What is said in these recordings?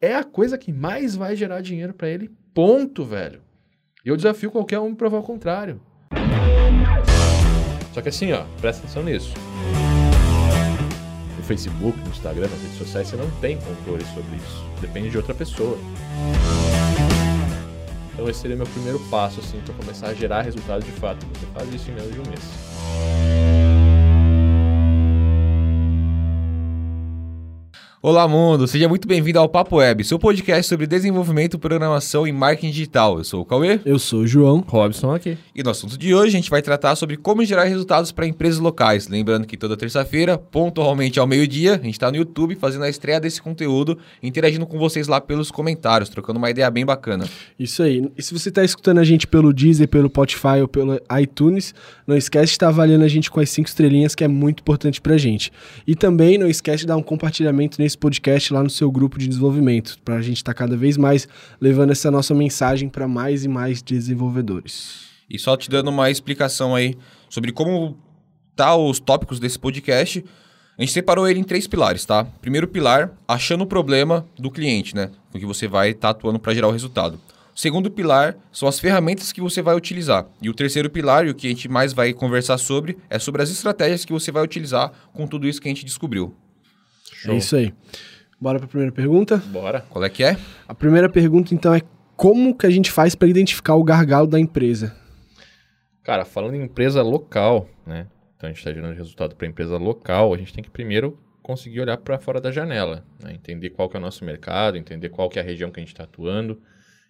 é a coisa que mais vai gerar dinheiro para ele. Ponto, velho. E eu desafio qualquer um provar o contrário. Só que assim, ó, presta atenção nisso. No Facebook, no Instagram, nas redes sociais, você não tem controle sobre isso. Depende de outra pessoa. Então esse seria meu primeiro passo, assim, para começar a gerar resultados de fato. Você faz isso em menos de um mês. Olá, mundo! Seja muito bem-vindo ao Papo Web, seu podcast sobre desenvolvimento, programação e marketing digital. Eu sou o Cauê. Eu sou o João. Robson aqui. E no assunto de hoje, a gente vai tratar sobre como gerar resultados para empresas locais. Lembrando que toda terça-feira, pontualmente ao meio-dia, a gente está no YouTube fazendo a estreia desse conteúdo, interagindo com vocês lá pelos comentários, trocando uma ideia bem bacana. Isso aí. E se você está escutando a gente pelo Deezer, pelo Spotify ou pelo iTunes, não esquece de estar avaliando a gente com as cinco estrelinhas, que é muito importante para a gente. E também não esquece de dar um compartilhamento nesse podcast lá no seu grupo de desenvolvimento, para a gente estar tá cada vez mais levando essa nossa mensagem para mais e mais desenvolvedores. E só te dando uma explicação aí sobre como tá os tópicos desse podcast, a gente separou ele em três pilares, tá? Primeiro pilar, achando o problema do cliente, né? Com que você vai estar tá atuando para gerar o resultado. Segundo pilar são as ferramentas que você vai utilizar. E o terceiro pilar, e o que a gente mais vai conversar sobre, é sobre as estratégias que você vai utilizar com tudo isso que a gente descobriu. Show. É isso aí. Bora para a primeira pergunta? Bora. Qual é que é? A primeira pergunta, então, é como que a gente faz para identificar o gargalo da empresa? Cara, falando em empresa local, né? Então a gente está gerando resultado para empresa local, a gente tem que primeiro conseguir olhar para fora da janela, né? entender qual que é o nosso mercado, entender qual que é a região que a gente está atuando,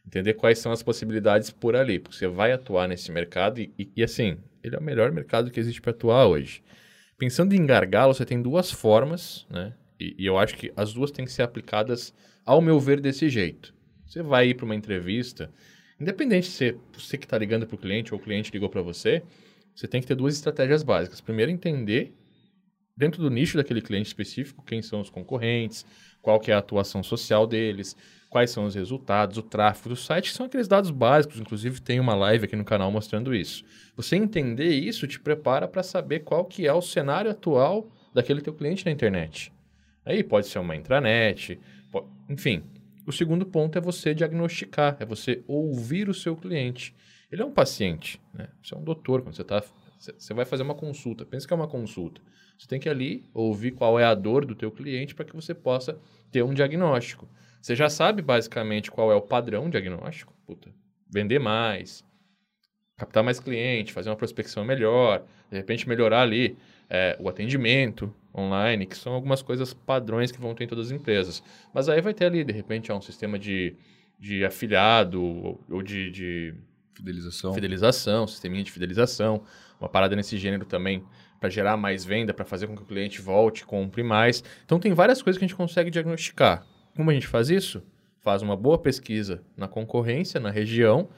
entender quais são as possibilidades por ali, porque você vai atuar nesse mercado e, e, e assim, ele é o melhor mercado que existe para atuar hoje. Pensando em gargalo, você tem duas formas, né? E, e, eu acho que as duas têm que ser aplicadas, ao meu ver, desse jeito. Você vai ir para uma entrevista, independente se você que está ligando para o cliente ou o cliente ligou para você, você tem que ter duas estratégias básicas. Primeiro, entender, dentro do nicho daquele cliente específico, quem são os concorrentes, qual que é a atuação social deles, quais são os resultados, o tráfego do site, que são aqueles dados básicos. Inclusive, tem uma live aqui no canal mostrando isso. Você entender isso te prepara para saber qual que é o cenário atual daquele teu cliente na internet. Aí pode ser uma intranet, pode... enfim. O segundo ponto é você diagnosticar, é você ouvir o seu cliente. Ele é um paciente, né? Você é um doutor, quando você está você vai fazer uma consulta. Pensa que é uma consulta. Você tem que ali ouvir qual é a dor do teu cliente para que você possa ter um diagnóstico. Você já sabe basicamente qual é o padrão diagnóstico. Puta, vender mais, captar mais cliente, fazer uma prospecção melhor, de repente melhorar ali é, o atendimento online, que são algumas coisas padrões que vão ter em todas as empresas. Mas aí vai ter ali, de repente, um sistema de, de afiliado ou de, de fidelização. fidelização, sisteminha de fidelização, uma parada nesse gênero também para gerar mais venda, para fazer com que o cliente volte, compre mais. Então tem várias coisas que a gente consegue diagnosticar. Como a gente faz isso? Faz uma boa pesquisa na concorrência, na região,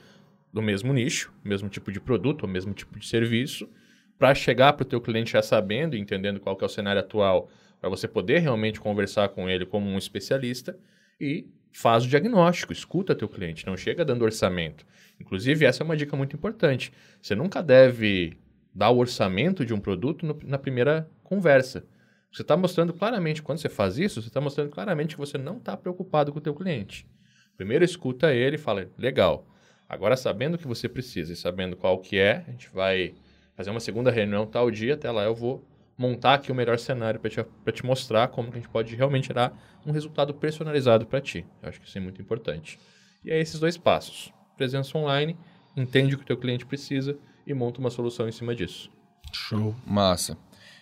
do mesmo nicho, mesmo tipo de produto, ou mesmo tipo de serviço, para chegar para o teu cliente já sabendo e entendendo qual é o cenário atual, para você poder realmente conversar com ele como um especialista e faz o diagnóstico, escuta teu cliente, não chega dando orçamento. Inclusive, essa é uma dica muito importante. Você nunca deve dar o orçamento de um produto no, na primeira conversa. Você está mostrando claramente, quando você faz isso, você está mostrando claramente que você não está preocupado com o teu cliente. Primeiro escuta ele e fala, legal, agora sabendo o que você precisa e sabendo qual que é, a gente vai fazer uma segunda reunião tal dia, até lá eu vou montar aqui o melhor cenário para te, te mostrar como que a gente pode realmente dar um resultado personalizado para ti. Eu acho que isso é muito importante. E é esses dois passos. Presença online, entende o que o teu cliente precisa e monta uma solução em cima disso. Show. Massa.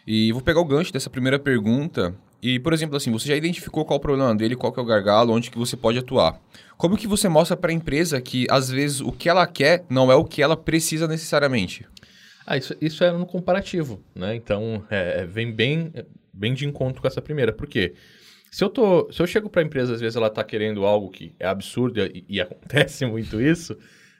E vou pegar o gancho dessa primeira pergunta. E, por exemplo, assim, você já identificou qual o problema dele, qual é o gargalo, onde que você pode atuar. Como que você mostra para a empresa que, às vezes, o que ela quer não é o que ela precisa necessariamente? Ah, isso, isso é no comparativo, né? Então, é, é vem bem, bem de encontro com essa primeira. Por quê? Se eu, tô, se eu chego para a empresa, às vezes ela está querendo algo que é absurdo e, e acontece muito isso,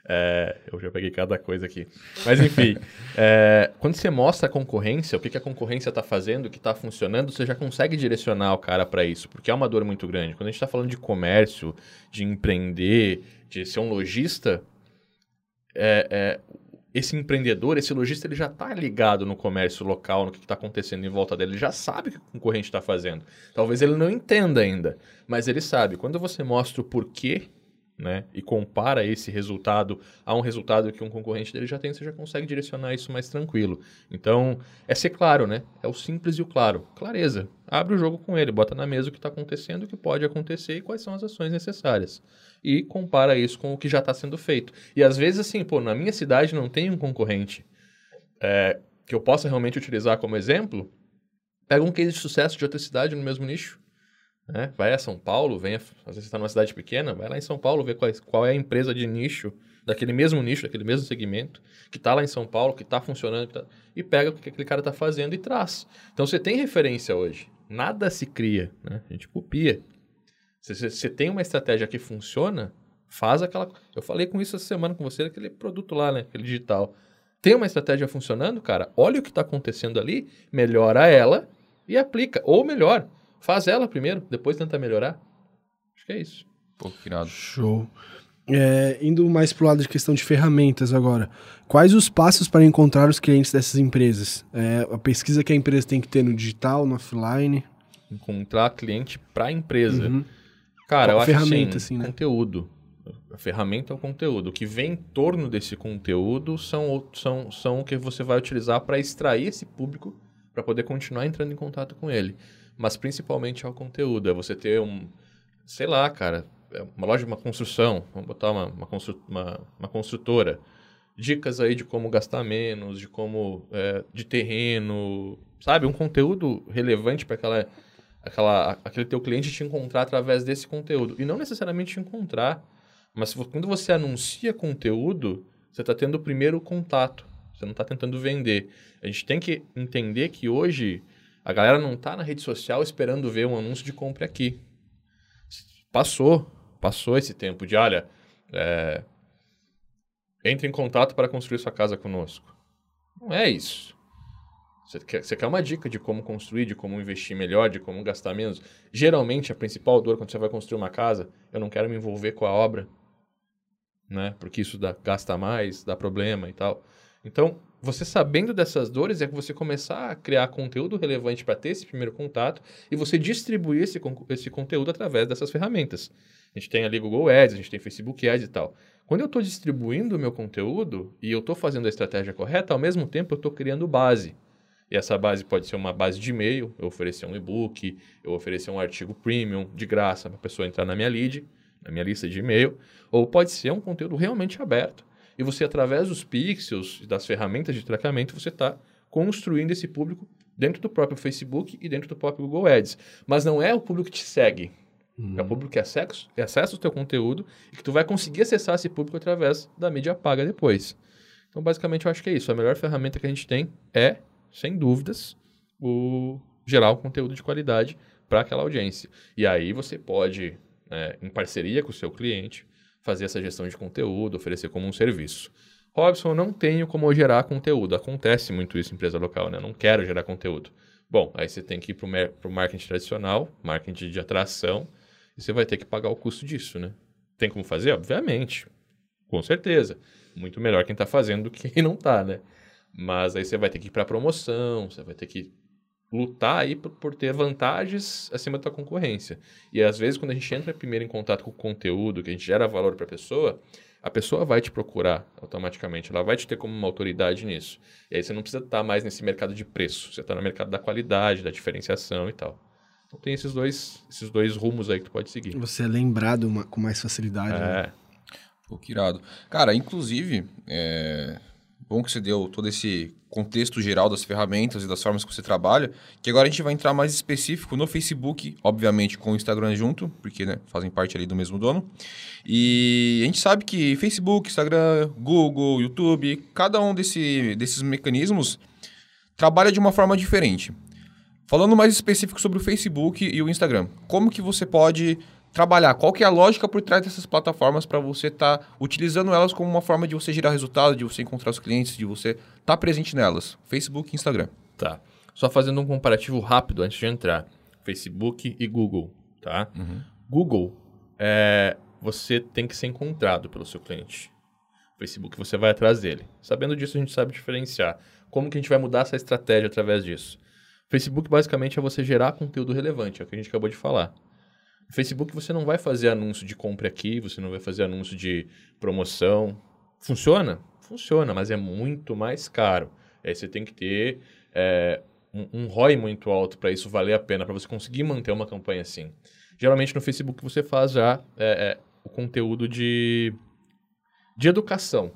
é, eu já peguei cada coisa aqui. Mas enfim, é, quando você mostra a concorrência, o que, que a concorrência está fazendo, o que está funcionando, você já consegue direcionar o cara para isso, porque é uma dor muito grande. Quando a gente está falando de comércio, de empreender, de ser um lojista, é, é esse empreendedor, esse lojista, ele já está ligado no comércio local, no que está acontecendo em volta dele, ele já sabe o que o concorrente está fazendo. Talvez ele não entenda ainda, mas ele sabe. Quando você mostra o porquê né, e compara esse resultado a um resultado que um concorrente dele já tem, você já consegue direcionar isso mais tranquilo. Então, é ser claro, né? É o simples e o claro. Clareza. Abre o jogo com ele, bota na mesa o que está acontecendo, o que pode acontecer e quais são as ações necessárias. E compara isso com o que já está sendo feito. E às vezes, assim, pô, na minha cidade não tem um concorrente é, que eu possa realmente utilizar como exemplo. Pega um case de sucesso de outra cidade no mesmo nicho né? Vai a São Paulo, vem às vezes você está numa cidade pequena, vai lá em São Paulo ver qual, qual é a empresa de nicho, daquele mesmo nicho, daquele mesmo segmento, que está lá em São Paulo, que está funcionando, tá, e pega o que aquele cara está fazendo e traz. Então você tem referência hoje. Nada se cria, né? a gente copia. Se você tem uma estratégia que funciona, faz aquela. Eu falei com isso essa semana com você, aquele produto lá, né? Aquele digital. Tem uma estratégia funcionando, cara, olha o que está acontecendo ali, melhora ela e aplica. Ou melhor, Faz ela primeiro, depois tenta melhorar. Acho que é isso. Pô, que irado. Show. É, indo mais pro lado de questão de ferramentas agora. Quais os passos para encontrar os clientes dessas empresas? É, a pesquisa que a empresa tem que ter no digital, no offline? Encontrar cliente para a empresa. Uhum. Cara, Qual eu ferramenta, acho assim, assim, né? conteúdo. A ferramenta é o conteúdo. O que vem em torno desse conteúdo são, são, são o que você vai utilizar para extrair esse público para poder continuar entrando em contato com ele mas principalmente ao conteúdo. É você ter um, sei lá, cara, é uma loja de uma construção, vamos botar uma, uma, constru, uma, uma construtora. Dicas aí de como gastar menos, de como. É, de terreno, sabe? Um conteúdo relevante para aquela, aquela, aquele teu cliente te encontrar através desse conteúdo. E não necessariamente te encontrar, mas quando você anuncia conteúdo, você está tendo o primeiro contato. Você não está tentando vender. A gente tem que entender que hoje a galera não está na rede social esperando ver um anúncio de compra aqui. Passou, passou esse tempo de, olha, é, entre em contato para construir sua casa conosco. Não é isso. Você quer, você quer uma dica de como construir, de como investir melhor, de como gastar menos. Geralmente, a principal dor quando você vai construir uma casa, eu não quero me envolver com a obra, né? Porque isso dá, gasta mais, dá problema e tal. Então, você sabendo dessas dores é que você começar a criar conteúdo relevante para ter esse primeiro contato e você distribuir esse, esse conteúdo através dessas ferramentas. A gente tem ali Google Ads, a gente tem Facebook Ads e tal. Quando eu estou distribuindo o meu conteúdo e eu estou fazendo a estratégia correta, ao mesmo tempo eu estou criando base. E essa base pode ser uma base de e-mail, eu oferecer um e-book, eu oferecer um artigo premium de graça para a pessoa entrar na minha lead, na minha lista de e-mail, ou pode ser um conteúdo realmente aberto e você, através dos pixels, das ferramentas de tratamento, você está construindo esse público dentro do próprio Facebook e dentro do próprio Google Ads. Mas não é o público que te segue. Uhum. É o público que acessa, que acessa o teu conteúdo e que tu vai conseguir acessar esse público através da mídia paga depois. Então, basicamente, eu acho que é isso. A melhor ferramenta que a gente tem é, sem dúvidas, o gerar um conteúdo de qualidade para aquela audiência. E aí você pode, né, em parceria com o seu cliente, fazer essa gestão de conteúdo, oferecer como um serviço. Robson, não tenho como gerar conteúdo. Acontece muito isso em empresa local, né? Eu não quero gerar conteúdo. Bom, aí você tem que ir para o marketing tradicional, marketing de atração, e você vai ter que pagar o custo disso, né? Tem como fazer? Obviamente. Com certeza. Muito melhor quem está fazendo do que quem não está, né? Mas aí você vai ter que ir para promoção, você vai ter que lutar aí por, por, ter vantagens acima da concorrência. E às vezes, quando a gente entra primeiro em contato com o conteúdo, que a gente gera valor para a pessoa, a pessoa vai te procurar automaticamente, ela vai te ter como uma autoridade nisso. E aí você não precisa estar mais nesse mercado de preço, você está no mercado da qualidade, da diferenciação e tal. Então tem esses dois, esses dois rumos aí que tu pode seguir. Você é lembrado uma, com mais facilidade. É. Né? Pô, que irado. Cara, inclusive, é... bom que você deu todo esse contexto geral das ferramentas e das formas que você trabalha, que agora a gente vai entrar mais específico no Facebook, obviamente com o Instagram junto, porque né, fazem parte ali do mesmo dono. E a gente sabe que Facebook, Instagram, Google, YouTube, cada um desse, desses mecanismos trabalha de uma forma diferente. Falando mais específico sobre o Facebook e o Instagram, como que você pode trabalhar? Qual que é a lógica por trás dessas plataformas para você estar tá utilizando elas como uma forma de você gerar resultado, de você encontrar os clientes, de você estar tá presente nelas? Facebook e Instagram. Tá. Só fazendo um comparativo rápido antes de entrar. Facebook e Google, tá? Uhum. Google, é, você tem que ser encontrado pelo seu cliente. Facebook você vai atrás dele. Sabendo disso, a gente sabe diferenciar. Como que a gente vai mudar essa estratégia através disso? Facebook basicamente é você gerar conteúdo relevante, é o que a gente acabou de falar. No Facebook você não vai fazer anúncio de compra aqui, você não vai fazer anúncio de promoção. Funciona? Funciona, mas é muito mais caro. Aí você tem que ter é, um, um ROI muito alto para isso valer a pena, para você conseguir manter uma campanha assim. Geralmente no Facebook você faz já é, é, o conteúdo de, de educação.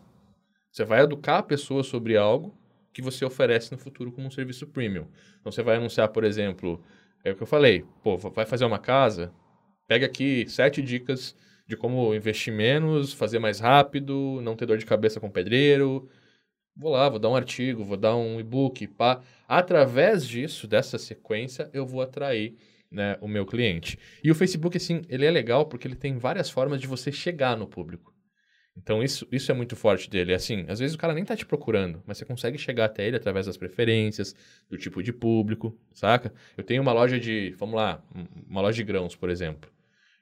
Você vai educar a pessoa sobre algo que você oferece no futuro como um serviço premium. Então você vai anunciar, por exemplo, é o que eu falei, pô, vai fazer uma casa, pega aqui sete dicas de como investir menos, fazer mais rápido, não ter dor de cabeça com pedreiro. Vou lá, vou dar um artigo, vou dar um e-book, pá. Através disso, dessa sequência, eu vou atrair né, o meu cliente. E o Facebook, assim, ele é legal porque ele tem várias formas de você chegar no público. Então, isso, isso é muito forte dele. Assim, às vezes o cara nem tá te procurando, mas você consegue chegar até ele através das preferências, do tipo de público, saca? Eu tenho uma loja de, vamos lá, uma loja de grãos, por exemplo.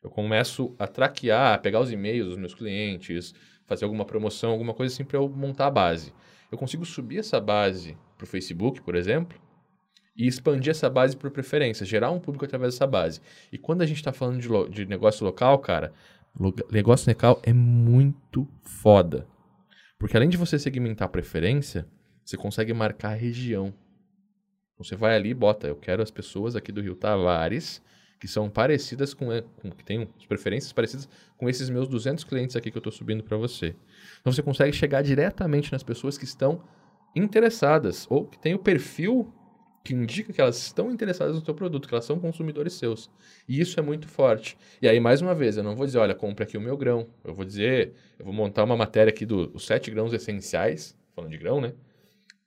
Eu começo a traquear, a pegar os e-mails dos meus clientes, fazer alguma promoção, alguma coisa assim para eu montar a base. Eu consigo subir essa base para o Facebook, por exemplo, e expandir essa base por preferência, gerar um público através dessa base. E quando a gente está falando de, de negócio local, cara, negócio local é muito foda. Porque além de você segmentar a preferência, você consegue marcar a região. Então, você vai ali e bota, eu quero as pessoas aqui do Rio Tavares que são parecidas com, com que têm preferências parecidas com esses meus 200 clientes aqui que eu estou subindo para você. Então você consegue chegar diretamente nas pessoas que estão interessadas ou que têm o perfil que indica que elas estão interessadas no teu produto, que elas são consumidores seus. E isso é muito forte. E aí, mais uma vez, eu não vou dizer, olha, compre aqui o meu grão. Eu vou dizer, eu vou montar uma matéria aqui dos do, sete grãos essenciais, falando de grão, né?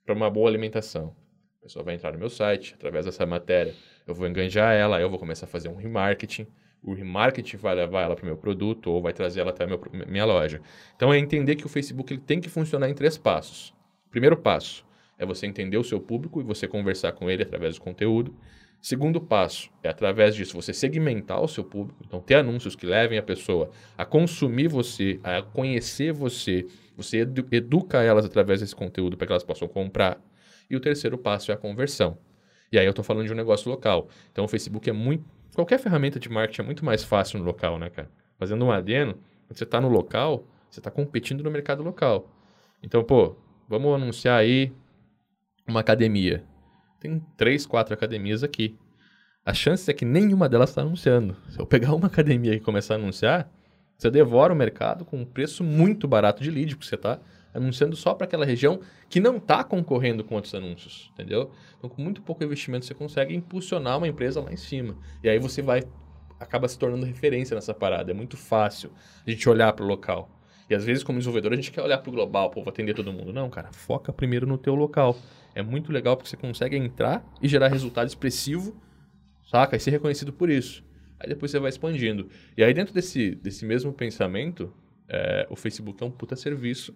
Para uma boa alimentação. A pessoa vai entrar no meu site, através dessa matéria, eu vou enganjar ela, eu vou começar a fazer um remarketing. O remarketing vai levar ela para o meu produto ou vai trazer ela até a meu, minha loja. Então, é entender que o Facebook ele tem que funcionar em três passos. Primeiro passo, é você entender o seu público e você conversar com ele através do conteúdo. Segundo passo é, através disso, você segmentar o seu público. Então, ter anúncios que levem a pessoa a consumir você, a conhecer você. Você edu educa elas através desse conteúdo para que elas possam comprar. E o terceiro passo é a conversão. E aí eu estou falando de um negócio local. Então, o Facebook é muito... Qualquer ferramenta de marketing é muito mais fácil no local, né, cara? Fazendo um adeno, quando você está no local, você está competindo no mercado local. Então, pô, vamos anunciar aí uma academia. Tem três, quatro academias aqui. A chance é que nenhuma delas está anunciando. Se eu pegar uma academia e começar a anunciar, você devora o mercado com um preço muito barato de lead, porque você está anunciando só para aquela região que não está concorrendo com outros anúncios, entendeu? Então, com muito pouco investimento, você consegue impulsionar uma empresa lá em cima. E aí você vai acaba se tornando referência nessa parada. É muito fácil a gente olhar para o local. E às vezes, como desenvolvedor, a gente quer olhar para o global, pô, vou atender todo mundo. Não, cara, foca primeiro no teu local é muito legal porque você consegue entrar e gerar resultado expressivo, saca? E ser reconhecido por isso. Aí depois você vai expandindo. E aí dentro desse, desse mesmo pensamento, é, o Facebook é um puta serviço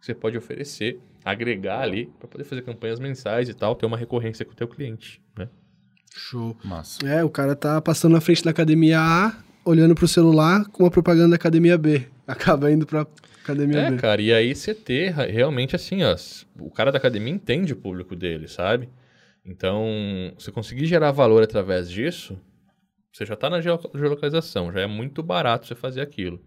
que você pode oferecer, agregar ali para poder fazer campanhas mensais e tal, ter uma recorrência com o teu cliente, né? Show. Massa. É, o cara tá passando na frente da academia A, olhando pro celular com uma propaganda da academia B. Acaba indo pra academia é, B. cara, e aí você ter realmente assim, ó, o cara da academia entende o público dele, sabe? Então, você conseguir gerar valor através disso, você já está na geolocalização, já é muito barato você fazer aquilo.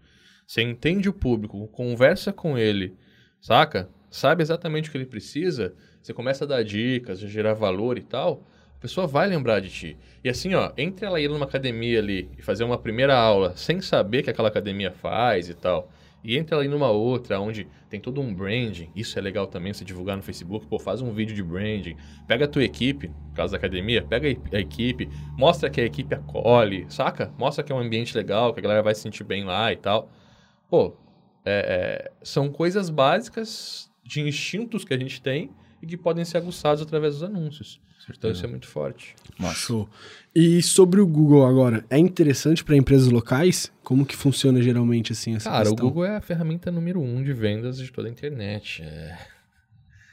Você entende o público, conversa com ele, saca? Sabe exatamente o que ele precisa, você começa a dar dicas, a gerar valor e tal, a pessoa vai lembrar de ti. E assim, ó, entre ela ir numa academia ali e fazer uma primeira aula sem saber que aquela academia faz e tal, e entra ali numa outra, onde tem todo um branding. Isso é legal também, você divulgar no Facebook. Pô, faz um vídeo de branding. Pega a tua equipe, no caso da academia, pega a equipe, mostra que a equipe acolhe, saca? Mostra que é um ambiente legal, que a galera vai se sentir bem lá e tal. Pô, é, é, são coisas básicas de instintos que a gente tem e que podem ser aguçados através dos anúncios. Então isso é muito forte. Show. E sobre o Google agora, é interessante para empresas locais? Como que funciona geralmente assim essa Cara, questão? o Google é a ferramenta número um de vendas de toda a internet. É,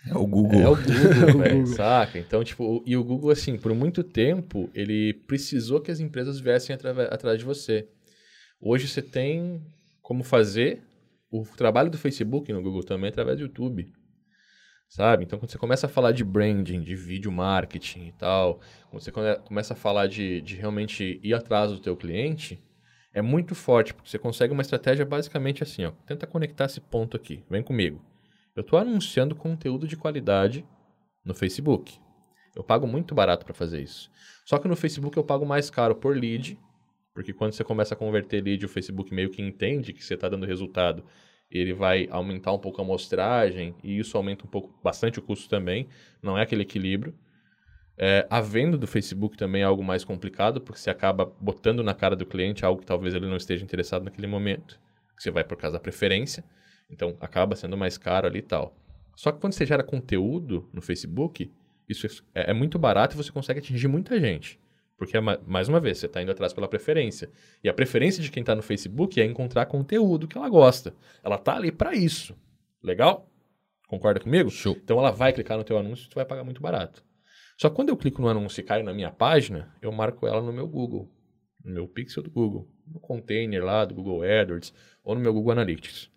é o Google. É o Google, véio, saca? Então, tipo, e o Google, assim, por muito tempo, ele precisou que as empresas viessem atrás de você. Hoje você tem como fazer o trabalho do Facebook no Google também é através do YouTube. Sabe? Então, quando você começa a falar de branding, de vídeo marketing e tal, quando você começa a falar de, de realmente ir atrás do teu cliente, é muito forte, porque você consegue uma estratégia basicamente assim, ó. Tenta conectar esse ponto aqui. Vem comigo. Eu estou anunciando conteúdo de qualidade no Facebook. Eu pago muito barato para fazer isso. Só que no Facebook eu pago mais caro por lead, porque quando você começa a converter lead, o Facebook meio que entende que você está dando resultado. Ele vai aumentar um pouco a amostragem e isso aumenta um pouco, bastante o custo também. Não é aquele equilíbrio. É, a venda do Facebook também é algo mais complicado, porque você acaba botando na cara do cliente algo que talvez ele não esteja interessado naquele momento. Você vai por causa da preferência, então acaba sendo mais caro ali e tal. Só que quando você gera conteúdo no Facebook, isso é, é muito barato e você consegue atingir muita gente. Porque, é mais uma vez, você está indo atrás pela preferência. E a preferência de quem está no Facebook é encontrar conteúdo que ela gosta. Ela está ali para isso. Legal? Concorda comigo? Show. Então ela vai clicar no teu anúncio e tu vai pagar muito barato. Só que quando eu clico no anúncio e caio na minha página, eu marco ela no meu Google, no meu pixel do Google, no container lá do Google AdWords ou no meu Google Analytics.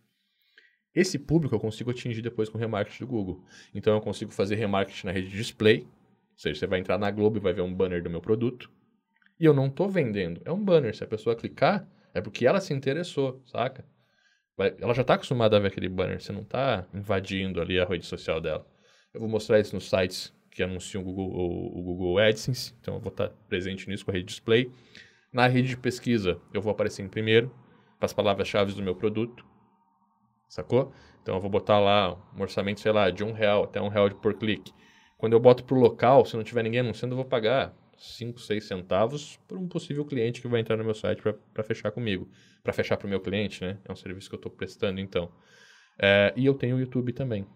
Esse público eu consigo atingir depois com o remarketing do Google. Então eu consigo fazer remarketing na rede de display, ou seja, você vai entrar na Globo e vai ver um banner do meu produto. E eu não estou vendendo, é um banner. Se a pessoa clicar, é porque ela se interessou, saca? Ela já está acostumada a ver aquele banner, você não está invadindo ali a rede social dela. Eu vou mostrar isso nos sites que anunciam o Google, o, o Google AdSense, então eu vou estar presente nisso com a rede display. Na rede de pesquisa, eu vou aparecer em primeiro, para as palavras-chave do meu produto, sacou? Então eu vou botar lá um orçamento, sei lá, de um real até um real por clique. Quando eu boto para o local, se não tiver ninguém anunciando, eu vou pagar 5, 6 centavos por um possível cliente que vai entrar no meu site para fechar comigo. Para fechar para o meu cliente, né? É um serviço que eu estou prestando, então. É, e eu tenho o YouTube também.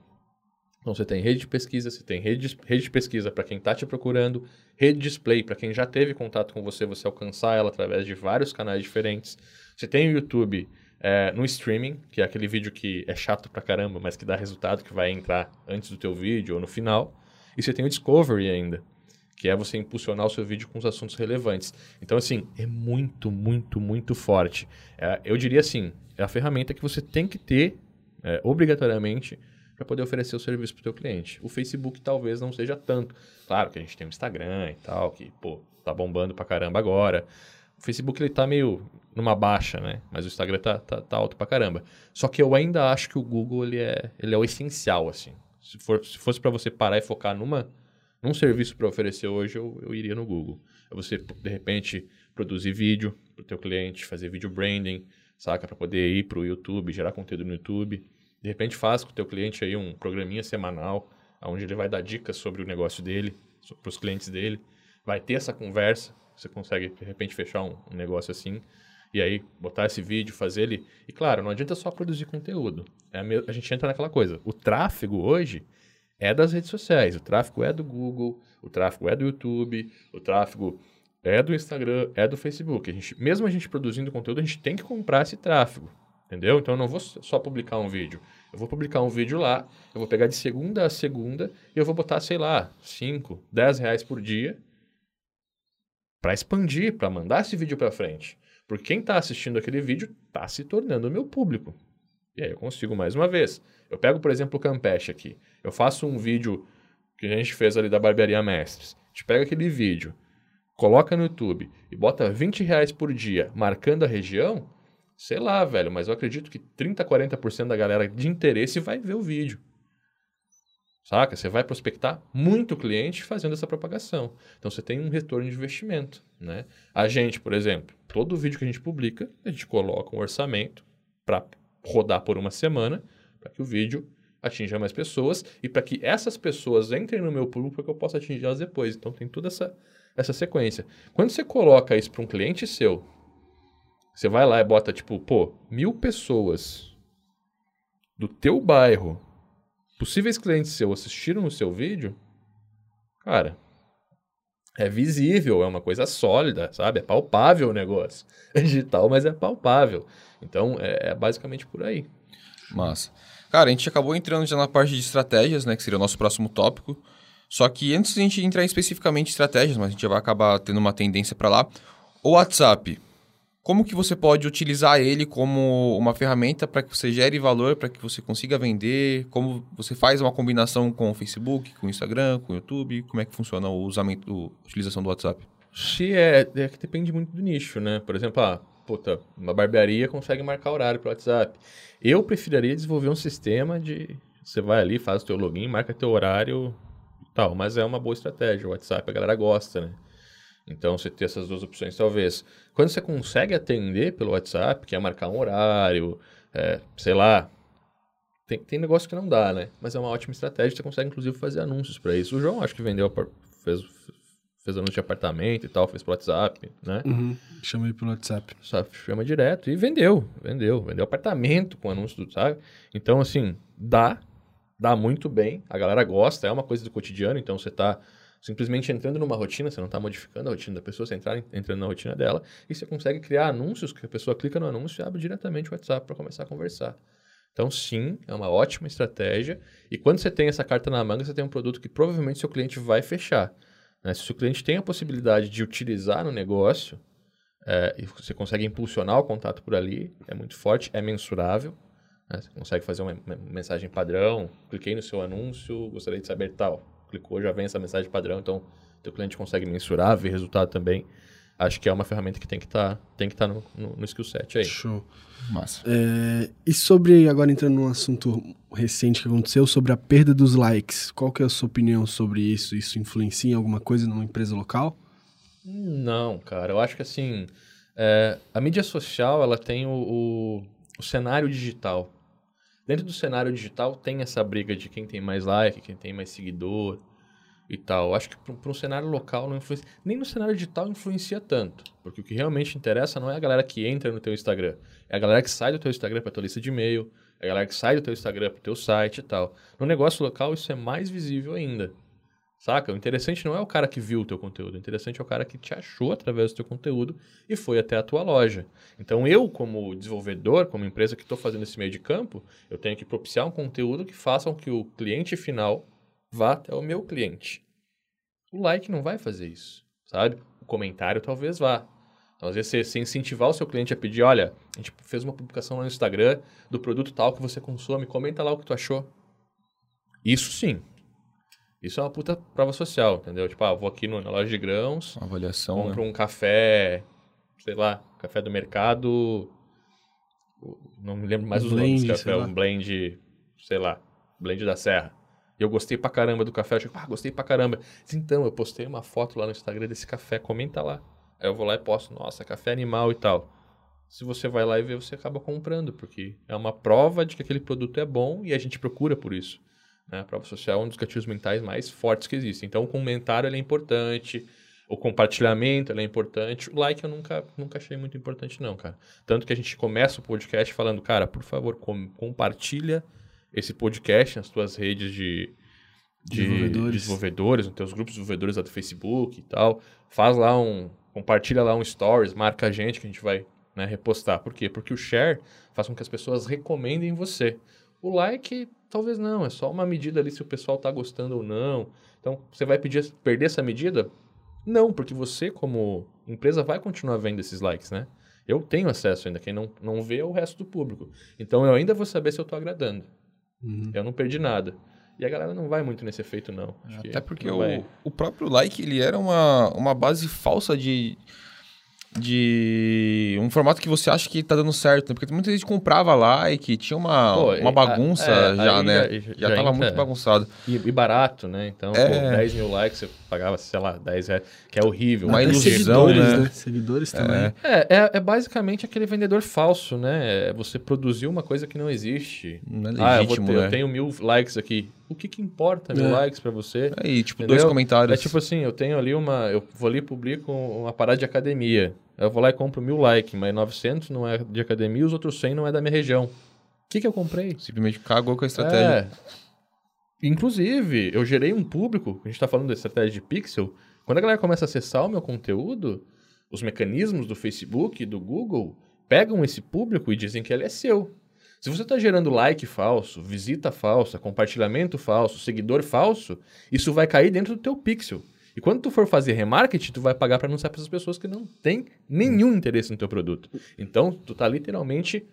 Então você tem rede de pesquisa, você tem rede de, rede de pesquisa para quem está te procurando, rede display para quem já teve contato com você, você alcançar ela através de vários canais diferentes. Você tem o YouTube é, no streaming, que é aquele vídeo que é chato pra caramba, mas que dá resultado, que vai entrar antes do teu vídeo ou no final. E você tem o Discovery ainda, que é você impulsionar o seu vídeo com os assuntos relevantes. Então, assim, é muito, muito, muito forte. É, eu diria assim, é a ferramenta que você tem que ter, é, obrigatoriamente, para poder oferecer o serviço para o teu cliente. O Facebook talvez não seja tanto. Claro que a gente tem o Instagram e tal, que, pô, tá bombando pra caramba agora. O Facebook ele tá meio numa baixa, né? Mas o Instagram tá, tá, tá alto pra caramba. Só que eu ainda acho que o Google ele é, ele é o essencial, assim. Se, for, se fosse para você parar e focar numa, num serviço para oferecer hoje, eu, eu iria no Google. É você, de repente, produzir vídeo para o teu cliente, fazer vídeo branding, saca? Para poder ir para o YouTube, gerar conteúdo no YouTube. De repente faz com o teu cliente aí um programinha semanal, onde ele vai dar dicas sobre o negócio dele, para os clientes dele. Vai ter essa conversa, você consegue de repente fechar um, um negócio assim. E aí, botar esse vídeo, fazer ele. E claro, não adianta só produzir conteúdo. É a, me... a gente entra naquela coisa. O tráfego hoje é das redes sociais. O tráfego é do Google, o tráfego é do YouTube, o tráfego é do Instagram, é do Facebook. A gente, mesmo a gente produzindo conteúdo, a gente tem que comprar esse tráfego. Entendeu? Então eu não vou só publicar um vídeo. Eu vou publicar um vídeo lá, eu vou pegar de segunda a segunda e eu vou botar, sei lá, 5, 10 reais por dia para expandir, para mandar esse vídeo para frente. Porque quem está assistindo aquele vídeo está se tornando meu público. E aí eu consigo mais uma vez. Eu pego, por exemplo, o Campeche aqui. Eu faço um vídeo que a gente fez ali da Barbearia Mestres. A gente pega aquele vídeo, coloca no YouTube e bota 20 reais por dia marcando a região, Sei lá, velho, mas eu acredito que 30, 40% da galera de interesse vai ver o vídeo. Saca? Você vai prospectar muito cliente fazendo essa propagação. Então você tem um retorno de investimento, né? A gente, por exemplo, todo vídeo que a gente publica, a gente coloca um orçamento para rodar por uma semana, para que o vídeo atinja mais pessoas e para que essas pessoas entrem no meu público que eu possa atingir-las depois. Então tem toda essa, essa sequência. Quando você coloca isso para um cliente seu, você vai lá e bota, tipo, pô, mil pessoas do teu bairro, possíveis clientes seus, assistiram o seu vídeo, cara, é visível, é uma coisa sólida, sabe? É palpável o negócio. É digital, mas é palpável. Então, é, é, basicamente por aí. Massa. Cara, a gente acabou entrando já na parte de estratégias, né? Que seria o nosso próximo tópico. Só que antes de a gente entrar em especificamente estratégias, mas a gente já vai acabar tendo uma tendência para lá. O WhatsApp como que você pode utilizar ele como uma ferramenta para que você gere valor, para que você consiga vender? Como você faz uma combinação com o Facebook, com o Instagram, com o YouTube? Como é que funciona o usamento, a utilização do WhatsApp? Se é, é que depende muito do nicho, né? Por exemplo, ah, puta, uma barbearia consegue marcar horário pelo WhatsApp. Eu preferiria desenvolver um sistema de você vai ali, faz o teu login, marca teu horário tal, mas é uma boa estratégia. O WhatsApp a galera gosta, né? Então, você ter essas duas opções, talvez. Quando você consegue atender pelo WhatsApp, que é marcar um horário, é, sei lá, tem, tem negócio que não dá, né? Mas é uma ótima estratégia, você consegue, inclusive, fazer anúncios para isso. O João, acho que vendeu, fez, fez anúncio de apartamento e tal, fez pelo WhatsApp, né? Uhum. Chama ele pelo WhatsApp. Só chama direto e vendeu, vendeu. Vendeu apartamento com anúncio, sabe? Então, assim, dá, dá muito bem, a galera gosta, é uma coisa do cotidiano, então você tá simplesmente entrando numa rotina, você não está modificando a rotina da pessoa, você entrar entrando na rotina dela, e você consegue criar anúncios que a pessoa clica no anúncio e abre diretamente o WhatsApp para começar a conversar. Então, sim, é uma ótima estratégia. E quando você tem essa carta na manga, você tem um produto que provavelmente seu cliente vai fechar. Né? Se o cliente tem a possibilidade de utilizar no negócio, é, e você consegue impulsionar o contato por ali, é muito forte, é mensurável. Né? Você consegue fazer uma mensagem padrão, cliquei no seu anúncio, gostaria de saber tal clicou, já vem essa mensagem padrão, então teu cliente consegue mensurar, ver resultado também. Acho que é uma ferramenta que tem que tá, estar tá no, no, no skill set aí. Show. Massa. É, e sobre, agora entrando num assunto recente que aconteceu, sobre a perda dos likes. Qual que é a sua opinião sobre isso? Isso influencia em alguma coisa numa empresa local? Não, cara. Eu acho que assim, é, a mídia social, ela tem o, o, o cenário digital. Dentro do cenário digital tem essa briga de quem tem mais like, quem tem mais seguidor e tal. Acho que para um cenário local não influencia. Nem no cenário digital influencia tanto. Porque o que realmente interessa não é a galera que entra no teu Instagram. É a galera que sai do teu Instagram para tua lista de e-mail. É a galera que sai do teu Instagram para o teu site e tal. No negócio local isso é mais visível ainda. Saca? O interessante não é o cara que viu o teu conteúdo, o interessante é o cara que te achou através do teu conteúdo e foi até a tua loja. Então eu, como desenvolvedor, como empresa que estou fazendo esse meio de campo, eu tenho que propiciar um conteúdo que faça com que o cliente final vá até o meu cliente. O like não vai fazer isso, sabe? O comentário talvez vá. Então, às vezes, você, incentivar o seu cliente a pedir, olha, a gente fez uma publicação no Instagram do produto tal que você consome, comenta lá o que tu achou. Isso sim, isso é uma puta prova social, entendeu? Tipo, ah, vou aqui no, na loja de grãos, uma avaliação, compro né? um café, sei lá, café do mercado, não me lembro mais um os blend, nomes café, um blend, sei lá, blend da Serra. E eu gostei pra caramba do café, eu achei, ah, gostei pra caramba. Então, eu postei uma foto lá no Instagram desse café, comenta lá. Aí eu vou lá e posto, nossa, café animal e tal. Se você vai lá e vê, você acaba comprando, porque é uma prova de que aquele produto é bom e a gente procura por isso. Né? A prova social é um dos gatilhos mentais mais fortes que existem. Então, o comentário é importante, o compartilhamento é importante. O like eu nunca, nunca achei muito importante, não, cara. Tanto que a gente começa o podcast falando, cara, por favor, com, compartilha esse podcast nas tuas redes de, de desenvolvedores. desenvolvedores, nos teus grupos de desenvolvedores lá do Facebook e tal. Faz lá um. Compartilha lá um stories, marca a gente que a gente vai né, repostar. Por quê? Porque o share faz com que as pessoas recomendem você. O like Talvez não, é só uma medida ali se o pessoal está gostando ou não. Então, você vai pedir, perder essa medida? Não, porque você, como empresa, vai continuar vendo esses likes, né? Eu tenho acesso ainda, quem não, não vê é o resto do público. Então, eu ainda vou saber se eu estou agradando. Uhum. Eu não perdi nada. E a galera não vai muito nesse efeito, não. Acho Até porque o, o próprio like, ele era uma, uma base falsa de de um formato que você acha que tá dando certo, né? Porque muita gente comprava like, tinha uma, Pô, uma bagunça é, já, né? Já, já, já tava muito bagunçado. E, e, barato, né? Então, é. pô, 10 mil likes você pagava, sei lá, 10 reais, que é horrível. Uma ilusão, né? né? Seguidores é. também. É, é, é, basicamente aquele vendedor falso, né? É você produzir uma coisa que não existe. Não é legítimo, ah, eu, ter, né? eu tenho mil likes aqui o que que importa mil é. likes para você? Aí, tipo, entendeu? dois comentários. É tipo assim, eu tenho ali uma... Eu vou ali e publico uma parada de academia. Eu vou lá e compro mil likes, mas 900 não é de academia, os outros 100 não é da minha região. O que que eu comprei? Simplesmente cagou com a estratégia. É. Inclusive, eu gerei um público, a gente está falando da estratégia de pixel, quando a galera começa a acessar o meu conteúdo, os mecanismos do Facebook, do Google, pegam esse público e dizem que ele é seu. Se você está gerando like falso, visita falsa, compartilhamento falso, seguidor falso, isso vai cair dentro do teu pixel. E quando tu for fazer remarketing, tu vai pagar para anunciar para essas pessoas que não têm nenhum interesse no teu produto. Então, tu tá literalmente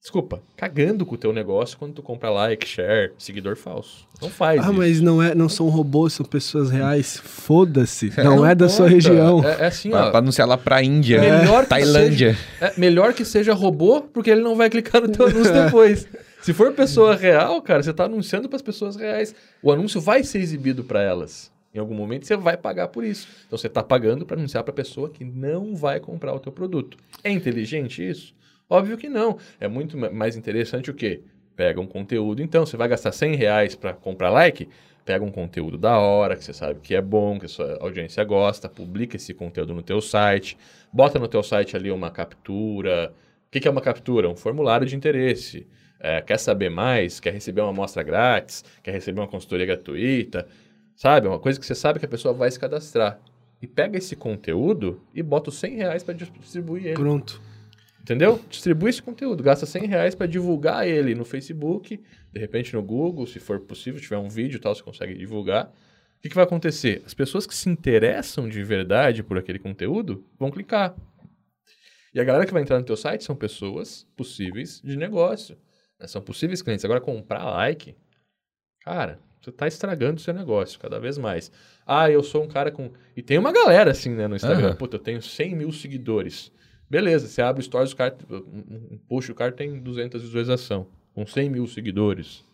Desculpa, cagando com o teu negócio quando tu compra like, share, seguidor falso. Não faz Ah, isso. mas não, é, não são robôs, são pessoas reais. Foda-se. Não, é da sua região. É, é assim, Pra, ó. pra anunciar lá pra Índia, Melhor que Tailândia. É, melhor que seja robô, porque ele não vai clicar no teu anúncio depois. Se for pessoa real, cara, você tá anunciando para as pessoas reais. O anúncio vai ser exibido para elas. Em algum momento você vai pagar por isso. Então você tá pagando para anunciar para pessoa que não vai comprar o teu produto. É inteligente isso? Óbvio que não. É muito ma- mais interessante o quê? Pega um conteúdo. Então, você vai gastar 100 reais para comprar like? Pega um conteúdo da hora, que você sabe que é bom, que a sua audiência gosta, publica esse conteúdo no teu site, bota no teu site ali uma captura. O que, que é uma captura? Um formulário de interesse. É, quer saber mais? Quer receber uma amostra grátis? Quer receber uma consultoria gratuita? Sabe? É uma coisa que você sabe que a pessoa vai se cadastrar. E pega esse conteúdo e bota os 100 reais para distribuir ele. Pronto. Entendeu? Distribui esse conteúdo, gasta 100 reais para divulgar ele no Facebook, de repente no Google, se for possível, tiver um vídeo e tal, você consegue divulgar. O que, que vai acontecer? As pessoas que se interessam de verdade por aquele conteúdo vão clicar. E a galera que vai entrar no teu site são pessoas possíveis de negócio. né? São possíveis clientes. Agora, comprar like, cara, você está estragando o seu negócio cada vez mais. Ah, eu sou um cara com... E tem uma galera assim, né, no Instagram. Aham. Puta, eu tenho 100 mil seguidores. Beleza, você abre o stories, o cara, um um post, o cara tem 200 visualização, com 100 mil seguidores.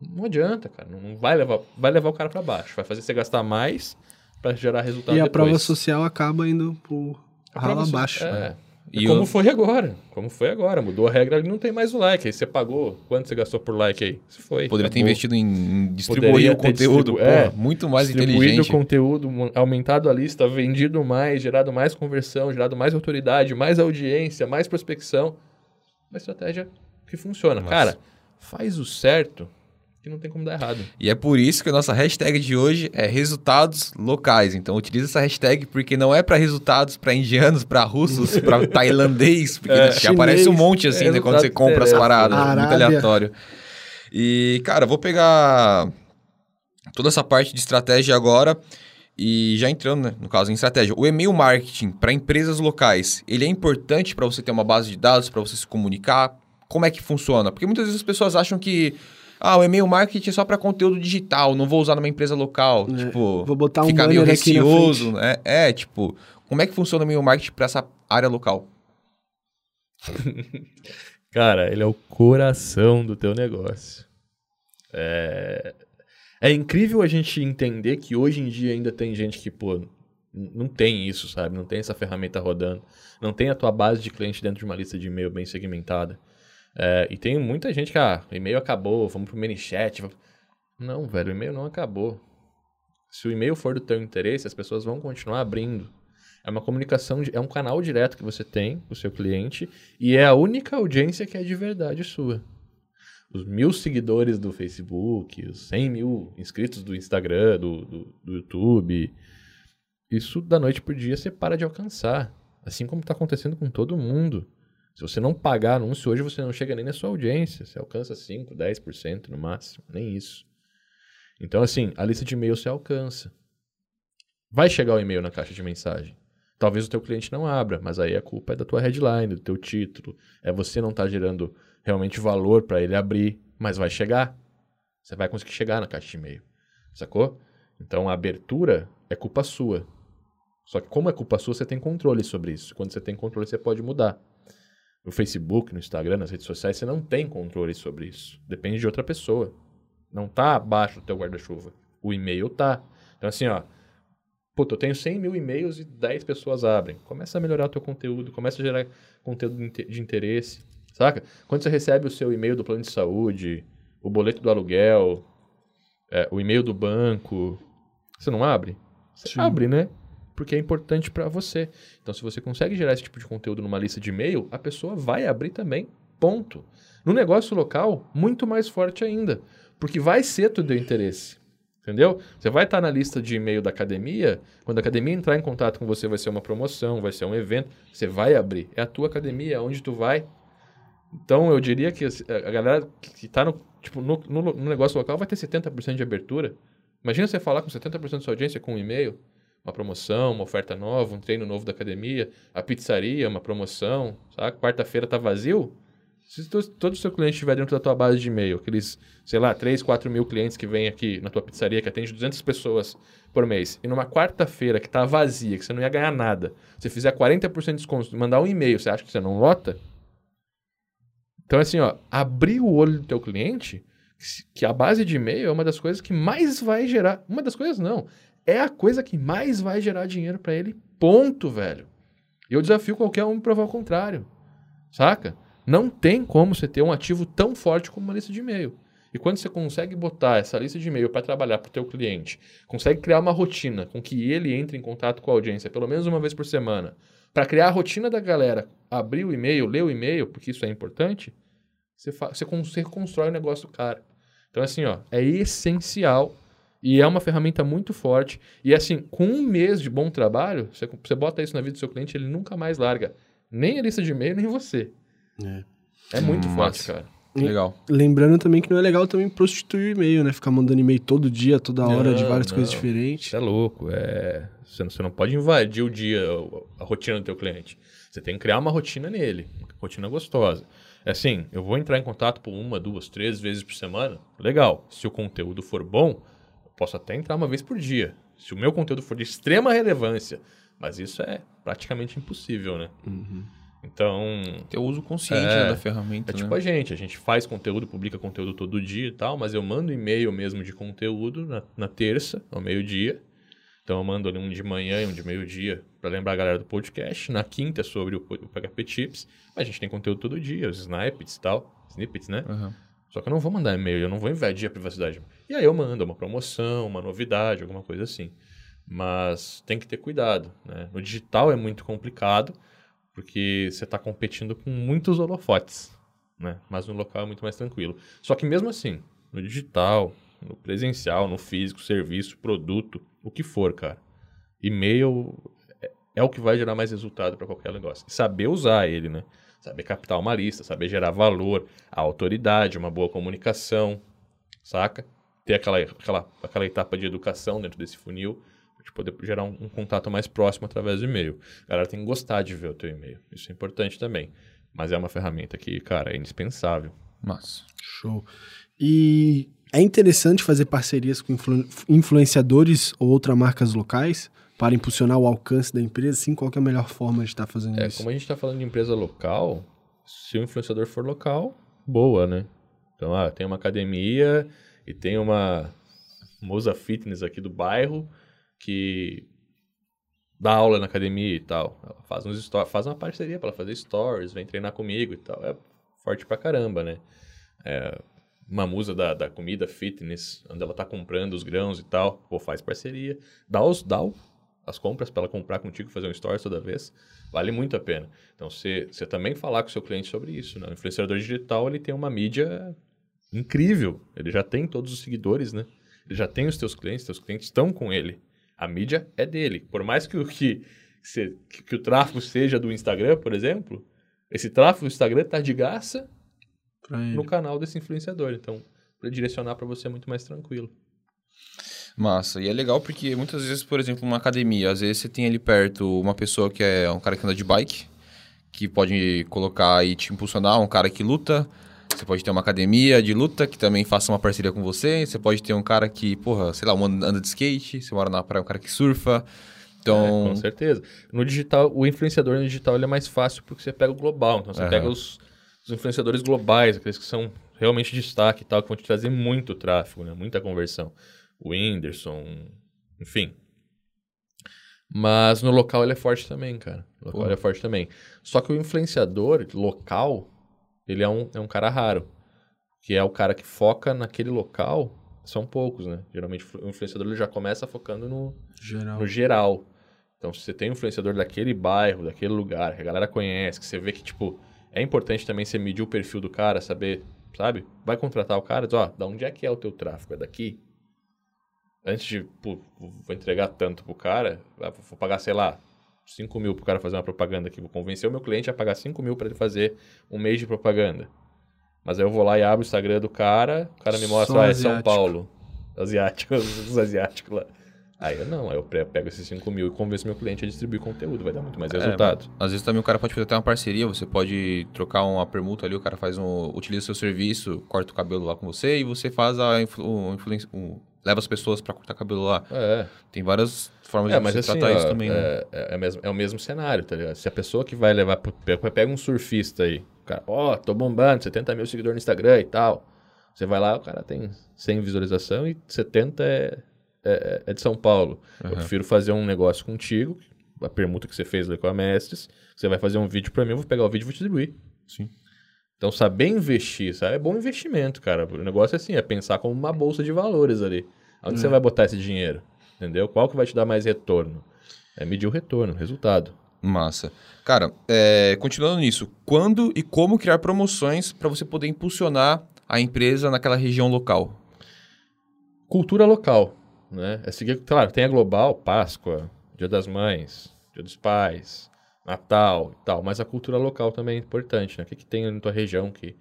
Não adianta, cara. Não vai levar, vai levar o cara para baixo. Vai fazer você gastar mais para gerar resultado E a depois. prova social acaba indo pro A so- abaixo. É. E E como eu- foi agora. Como foi agora. Mudou a regra, não tem mais o like. Aí você pagou. Quanto você gastou por like aí? Você foi. Poderia ter acabou. investido em distribuir Poderia o ter conteúdo, distribu- pô, é, muito mais distribuído inteligente. conteúdo, mo- aumentado a lista, vendido mais, gerado mais conversão, gerado mais autoridade, mais audiência, mais prospecção. Uma estratégia que funciona. Nossa. Cara, faz o certo que não tem como dar errado. E é por isso que a nossa hashtag de hoje é resultados locais. Então utiliza essa hashtag porque não é para resultados para indianos, para russos, para tailandês, porque É. já aparece um Chinês. monte assim, É, né, quando você resultado compra as paradas, muito aleatório. E, cara, vou pegar toda essa parte de estratégia agora e já entrando, né, no caso, em estratégia. O e-mail marketing para empresas locais, ele é importante para você ter uma base de dados, para você se comunicar? Como é que funciona? Porque muitas vezes as pessoas acham que ah, o e-mail marketing é só para conteúdo digital, não vou usar numa empresa local. É, tipo, vou botar um fica meio receoso, né? É, tipo, como é que funciona o e-mail marketing para essa área local? Cara, ele é o coração do teu negócio. É... é incrível a gente entender que hoje em dia ainda tem gente que, pô, não tem isso, sabe? Não tem essa ferramenta rodando. Não tem a tua base de cliente dentro de uma lista de e-mail bem segmentada. É, e tem muita gente que, ah, o e-mail acabou, vamos pro ManyChat. Não, velho, o e-mail não acabou. Se o e-mail for do teu interesse, as pessoas vão continuar abrindo. É uma comunicação, é um canal direto que você tem com o seu cliente e é a única audiência que é de verdade sua. Os mil seguidores do Facebook, os 100 mil inscritos do Instagram, do, do, do YouTube, isso da noite por dia você para de alcançar. Assim como está acontecendo com todo mundo. Se você não pagar anúncio hoje, você não chega nem na sua audiência. Você alcança 5, 10% no máximo, nem isso. Então, assim, a lista de e-mail você alcança. Vai chegar o e-mail na caixa de mensagem. Talvez o teu cliente não abra, mas aí a culpa é da tua headline, do teu título. É você não estar gerando realmente valor para ele abrir, mas vai chegar. Você vai conseguir chegar na caixa de e-mail. Sacou? Então a abertura é culpa sua. Só que como é culpa sua, você tem controle sobre isso. Quando você tem controle, você pode mudar. No Facebook, no Instagram, nas redes sociais, você não tem controle sobre isso. Depende de outra pessoa. Não tá abaixo do teu guarda-chuva. O e-mail tá. Então assim, ó, Puta, eu tenho 100 mil e-mails e 10 pessoas abrem. Começa a melhorar o teu conteúdo, começa a gerar conteúdo de inte- de interesse, saca? Quando você recebe o seu e-mail do plano de saúde, o boleto do aluguel, é, o e-mail do banco, você não abre? Você Sim. abre, né? Porque é importante para você. Então, se você consegue gerar esse tipo de conteúdo numa lista de e-mail, a pessoa vai abrir também. Ponto. No negócio local, muito mais forte ainda. Porque vai ser do teu interesse. Entendeu? Você vai estar na lista de e-mail da academia, quando a academia entrar em contato com você, vai ser uma promoção, vai ser um evento, você vai abrir. É a tua academia, é onde tu vai. Então, eu diria que assim, a galera que está no, tipo, no, no, no negócio local vai ter 70% de abertura, Imagina você falar com 70% da sua audiência com um e-mail, uma promoção, uma oferta nova, um treino novo da academia, a pizzaria, uma promoção, sabe? Quarta-feira tá vazio. Se to- todo o seu cliente estiver dentro da tua base de e-mail, aqueles, sei lá, 3, 4 mil clientes que vêm aqui na tua pizzaria, que atende 200 pessoas por mês, e numa quarta-feira que tá vazia, que você não ia ganhar nada, você fizer 40% de desconto, mandar um e-mail, você acha que você não lota? Então, assim, ó, abrir o olho do teu cliente, que a base de e-mail é uma das coisas que mais vai gerar. Uma das coisas não. É a coisa que mais vai gerar dinheiro para ele. Ponto, velho. Eu desafio qualquer um a provar o contrário. Saca? Não tem como você ter um ativo tão forte como uma lista de e-mail. E quando você consegue botar essa lista de e-mail para trabalhar para o teu cliente, consegue criar uma rotina com que ele entre em contato com a audiência pelo menos uma vez por semana, para criar a rotina da galera, abrir o e-mail, ler o e-mail, porque isso é importante, você, você, você constrói o negócio do cara. Então, assim, ó, é essencial e é uma ferramenta muito forte. E, assim, com um mês de bom trabalho, você, você bota isso na vida do seu cliente, ele nunca mais larga nem a lista de e-mail, nem você. É. É muito Hum, forte, massa. cara. Legal. Lembrando também que não é legal também prostituir o e-mail, né? Ficar mandando e-mail todo dia, toda hora, de Não, várias não. coisas diferentes. Isso é louco. É... Você, não, você não pode invadir o dia, a, rotina do teu cliente. Você tem que criar uma rotina nele, uma rotina gostosa. É assim, eu vou entrar em contato por uma, duas, três vezes por semana. Legal. Se o conteúdo for bom, posso até entrar uma vez por dia. Se o meu conteúdo for de extrema relevância. Mas isso é praticamente impossível, né? Então, Ter o uso consciente É. né, da ferramenta, é tipo né? a gente, a gente faz conteúdo, publica conteúdo todo dia e tal, mas eu mando e-mail mesmo de conteúdo na, na terça, ao meio-dia. Então eu mando ali um de manhã e um de meio-dia para lembrar a galera do podcast. Na quinta é sobre o, o PHP Tips. Mas a gente tem conteúdo todo dia, os snippets e tal. Snippets, né? Aham. Só que eu não vou mandar e-mail, eu não vou invadir a privacidade. E aí eu mando uma promoção, uma novidade, alguma coisa assim. Mas tem que ter cuidado, né? No digital é muito complicado, porque você está competindo com muitos holofotes, né? Mas no local é muito mais tranquilo. Só que mesmo assim, no digital, no presencial, no físico, serviço, produto, o que for, cara. E-mail é, é o que vai gerar mais resultado para qualquer negócio. E saber usar ele, né? Saber captar uma lista, saber gerar valor, a autoridade, uma boa comunicação, saca? Ter aquela, aquela, aquela etapa de educação dentro desse funil, para poder gerar um, um contato mais próximo através do e-mail. A galera tem que gostar de ver o teu e-mail. Isso é importante também. Mas é uma ferramenta que, cara, é indispensável. Massa. Show. E é interessante fazer parcerias com influ- influenciadores ou outras marcas locais para impulsionar o alcance da empresa, sim, qual que é a melhor forma de estar fazendo É, isso? como a gente está falando de empresa local, se o influenciador for local, boa, né? Então, ah, tem uma academia e tem uma Moza Fitness aqui do bairro que dá aula na academia e tal. Ela faz, uns faz uma parceria para ela fazer stories, vem treinar comigo e tal. É forte pra caramba, né? É, uma musa da, da comida fitness, onde ela tá comprando os grãos e tal, pô, faz parceria. Dá, os, dá o- as compras para ela comprar contigo, fazer um stories toda vez. Vale muito a pena. Então, você também falar com o seu cliente sobre isso. Né? O influenciador digital, ele tem uma mídia incrível. Ele já tem todos os seguidores, né? Ele já tem os teus clientes, teus clientes estão com ele. A mídia é dele. Por mais que o, que, se- que, o tráfego seja do Instagram, por exemplo, esse tráfego do Instagram está de graça no canal desse influenciador. Então, para direcionar para você é muito mais tranquilo. Massa. E é legal porque muitas vezes, por exemplo, uma academia, às vezes você tem ali perto uma pessoa que é um cara que anda de bike, que pode colocar e te impulsionar, um cara que luta. Você pode ter uma academia de luta que também faça uma parceria com você. Você pode ter um cara que, porra, sei lá, um anda de skate, você mora na praia, um cara que surfa. É, Então, com certeza. No digital, o influenciador no digital ele é mais fácil porque você pega o global. Então, você Aham. pega os, os influenciadores globais, aqueles que são realmente destaque e tal, que vão te trazer muito tráfego, né? muita conversão. O Whindersson, enfim. Mas no local ele é forte também, cara. No local Pô. ele é forte também. Só que o influenciador local, ele é um, é um cara raro. Que é o cara que foca naquele local. São poucos, né? Geralmente o influenciador ele já começa focando no, Geral. no geral. Então, se você tem um influenciador daquele bairro, daquele lugar, que a galera conhece, que você vê que, tipo, é importante também você medir o perfil do cara, saber, sabe? Vai contratar o cara, diz, ó, da onde é que é o teu tráfego? É daqui? Antes de, pô, vou entregar tanto pro cara, ah, vou pagar, sei lá, 5 mil pro cara fazer uma propaganda aqui, vou convencer o meu cliente a pagar 5 mil pra ele fazer um mês de propaganda. Mas aí eu vou lá e abro o Instagram do cara, o cara me mostra, ah, é São asiático. Paulo. asiáticos, os asiáticos lá. Aí eu não, aí eu pe- pego esses 5 mil e convenço meu cliente a distribuir conteúdo, vai dar muito mais resultado. É, às vezes também o cara pode fazer até uma parceria, você pode trocar uma permuta ali, o cara faz um. utiliza seu serviço, corta o cabelo lá com você e você faz a influ, o influência. o- leva as pessoas pra cortar cabelo lá. É, Tem várias formas é de mas assim, tratar ó, isso também, né? é, é, é mesmo, é o mesmo cenário, tá ligado? Se a pessoa que vai levar, pega um surfista aí, o cara, ó, tô bombando, 70 mil seguidores no Instagram e tal. Você vai lá, o cara tem 100 visualização e 70 é, é, é de São Paulo. Eu Aham. prefiro fazer um negócio contigo, a permuta que você fez ali com a Mestres, você vai fazer um vídeo pra mim, eu vou pegar o vídeo e vou distribuir. Sim. Então, saber investir, sabe? É bom investimento, cara. O negócio é assim, é pensar como uma bolsa de valores ali. Onde você vai botar esse dinheiro? Entendeu? Qual que vai te dar mais retorno? É medir o retorno, o resultado. Massa. Cara, é, continuando nisso, quando e como criar promoções para você poder impulsionar a empresa naquela região local? Cultura local, né? É seguir, claro, tem a global, Páscoa, Dia das Mães, Dia dos Pais, Natal e tal, mas a cultura local também é importante, né? O que, que tem na tua região que,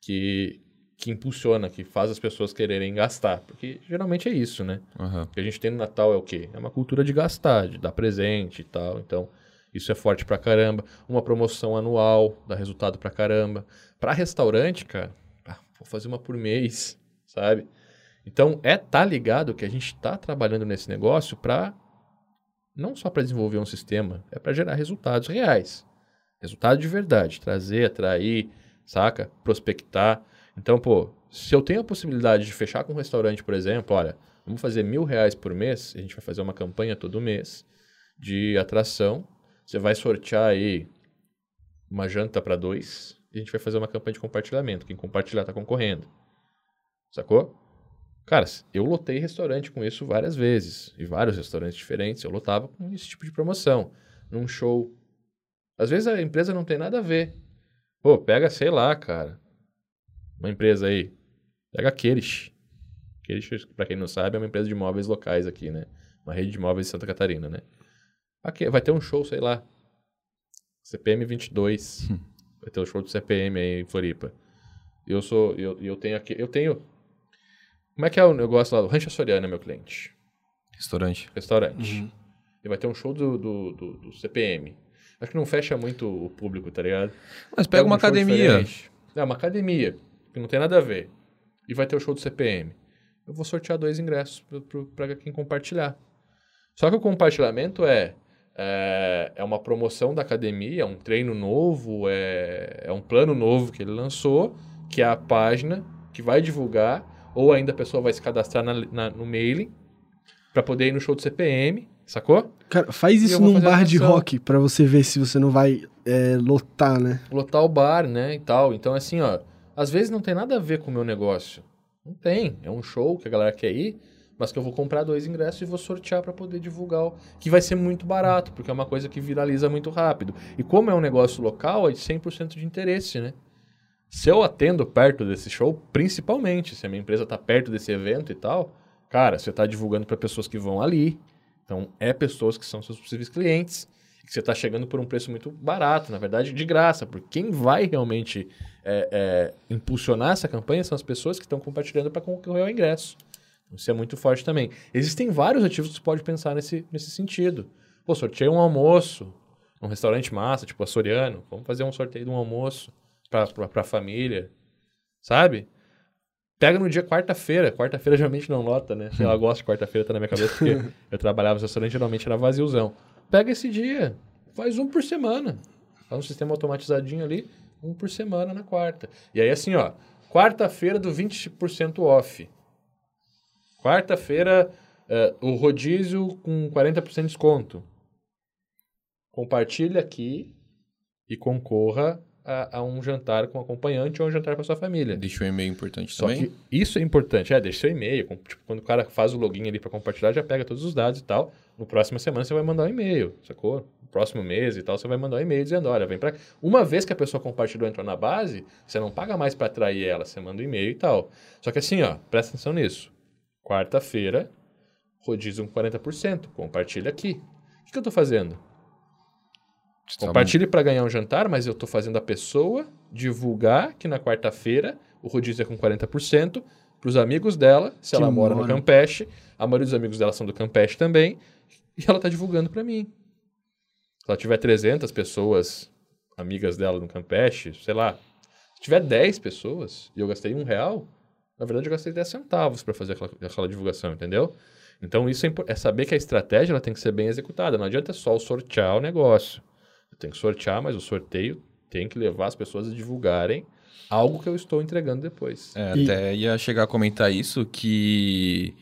que, que impulsiona, que faz as pessoas quererem gastar? Porque geralmente é isso, né? Aham. O que a gente tem no Natal é o quê? É uma cultura de gastar, de dar presente e tal. Então, isso é forte pra caramba. Uma promoção anual dá resultado pra caramba. Pra restaurante, cara, ah, vou fazer uma por mês, sabe? Então, é tá ligado que a gente tá trabalhando nesse negócio pra não só para desenvolver um sistema, é para gerar resultados reais. Resultado de verdade, trazer, atrair, saca? Prospectar. Então, pô, se eu tenho a possibilidade de fechar com um restaurante, por exemplo, olha, vamos fazer mil reais por mês, a gente vai fazer uma campanha todo mês de atração. Você vai sortear aí uma janta para dois e a gente vai fazer uma campanha de compartilhamento. Quem compartilhar tá concorrendo. Sacou? Cara, eu lotei restaurante com isso várias vezes. E vários restaurantes diferentes eu lotava com esse tipo de promoção. Num show. Às vezes a empresa não tem nada a ver. Pô, pega, sei lá, cara. Uma empresa aí. Pega a Kerish. Kerish, pra quem não sabe, é uma empresa de móveis locais aqui, né? Uma rede de móveis de Santa Catarina, né? Aqui, vai ter um show, sei lá. CPM 22. Vai ter o show do CPM aí em Floripa. E eu sou. Eu, eu tenho aqui. Eu tenho. Como é que é o negócio lá? O Rancho Soriano é meu cliente. Restaurante. Restaurante. E vai ter um show do, do, do, do CPM. Acho que não fecha muito o público, tá ligado? Mas pega uma um academia. É, uma academia, que não tem nada a ver. E vai ter o show do CPM. Eu vou sortear dois ingressos pra quem compartilhar. Só que o compartilhamento é, é, é uma promoção da academia, é um treino novo, é, é um plano novo que ele lançou, que é a página que vai divulgar, ou ainda a pessoa vai se cadastrar na- na- no mailing para poder ir no show do CPM, sacou? Cara, faz isso num bar de rock pra você ver se você não vai é, lotar, né? lotar o bar, né, e tal. Então, assim, ó, às vezes não tem nada a ver com o meu negócio. Não tem. É um show que a galera quer ir, mas que eu vou comprar dois ingressos e vou sortear para poder divulgar, o... que vai ser muito barato, porque é uma coisa que viraliza muito rápido. E como é um negócio local, é de 100% de interesse, né? Se eu atendo perto desse show, principalmente, se a minha empresa tá perto desse evento e tal, cara, você tá divulgando para pessoas que vão ali. Então, é pessoas que são seus possíveis clientes que você está chegando por um preço muito barato, na verdade, de graça, porque quem vai realmente é, é, impulsionar essa campanha são as pessoas que estão compartilhando para concorrer ao ingresso. Isso é muito forte também. Existem vários ativos que você pode pensar nesse, nesse sentido. Pô, sorteio um almoço num restaurante massa, tipo a Soriano. Vamos fazer um sorteio de um almoço para a família, sabe? Pega no dia quarta-feira. Quarta-feira geralmente não lota, né? Sei lá, eu gosto de quarta-feira, tá na minha cabeça, porque eu trabalhava no restaurante, geralmente era vaziozão. Pega esse dia, faz um por semana. Faz um sistema automatizadinho ali, um por semana na quarta. E aí, assim, ó, quarta-feira do 20% off. Quarta-feira, eh, o rodízio com 40% de desconto. Compartilhe aqui e concorra a, a um jantar com acompanhante ou um jantar com a sua família. Deixa um e-mail importante Só também. que isso é importante. É, deixa seu e-mail. tipo, quando o cara faz o login ali para compartilhar, já pega todos os dados e tal. No próxima semana você vai mandar um e-mail, sacou? No próximo mês e tal, você vai mandar um e-mail dizendo, olha, vem pra cá. Uma vez que a pessoa compartilhou e entrou na base, você não paga mais para atrair ela, você manda um e-mail e tal. Só que assim, ó, presta atenção nisso. Quarta-feira, rodízio com 40%. Compartilha aqui. O que, que eu tô fazendo? Tá Compartilhe para ganhar um jantar, mas eu estou fazendo a pessoa divulgar que na quarta-feira o rodízio é com 40%, para os amigos dela, se ela mora no moram. Campeche, a maioria dos amigos dela são do Campeche também, e ela tá divulgando para mim. Se ela tiver 300 pessoas amigas dela no Campeche, sei lá, se tiver 10 pessoas e eu gastei um real, na verdade eu gastei 10 centavos para fazer aquela, aquela divulgação, entendeu? Então isso é, é saber que a estratégia ela tem que ser bem executada. Não adianta só sortear o negócio. Tenho que sortear, mas o sorteio tem que levar as pessoas a divulgarem algo que eu estou entregando depois. É, E- Até ia chegar a comentar isso, que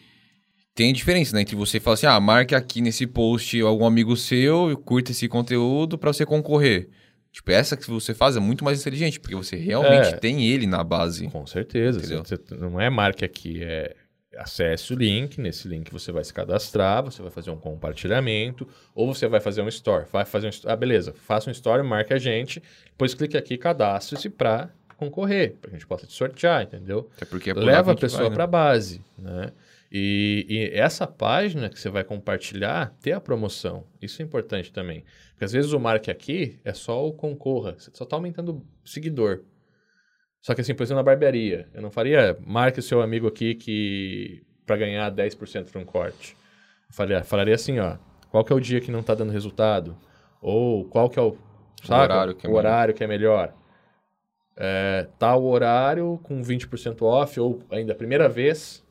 tem diferença, né? Entre você falar assim, ah, marque aqui nesse post algum amigo seu, curta esse conteúdo para você concorrer. Tipo, essa que você faz é muito mais inteligente, porque você realmente É. tem ele na base. Com certeza. Você- você não é marque aqui, é acesse o link. Nesse link você vai se cadastrar, você vai fazer um compartilhamento, ou você vai fazer um store. Vai fazer um sto- Ah, beleza. Faça um story, marque a gente, depois clique aqui, cadastre-se para concorrer, para que a gente possa te sortear, entendeu? Até porque é Leva a pessoa né? para a base, né? E, e essa página que você vai compartilhar, ter a promoção. Isso é importante também. Porque às vezes o marque aqui é só o concorra. Você só está aumentando o seguidor. Só que assim, por exemplo, na barbearia, eu não faria marque o seu amigo aqui que para ganhar 10% para um corte. Eu faria, falaria assim, ó, qual que é o dia que não está dando resultado? Ou qual que é o, saca? horário que é o melhor. horário que é melhor. É, tal horário com 20% off, ou ainda a primeira vez,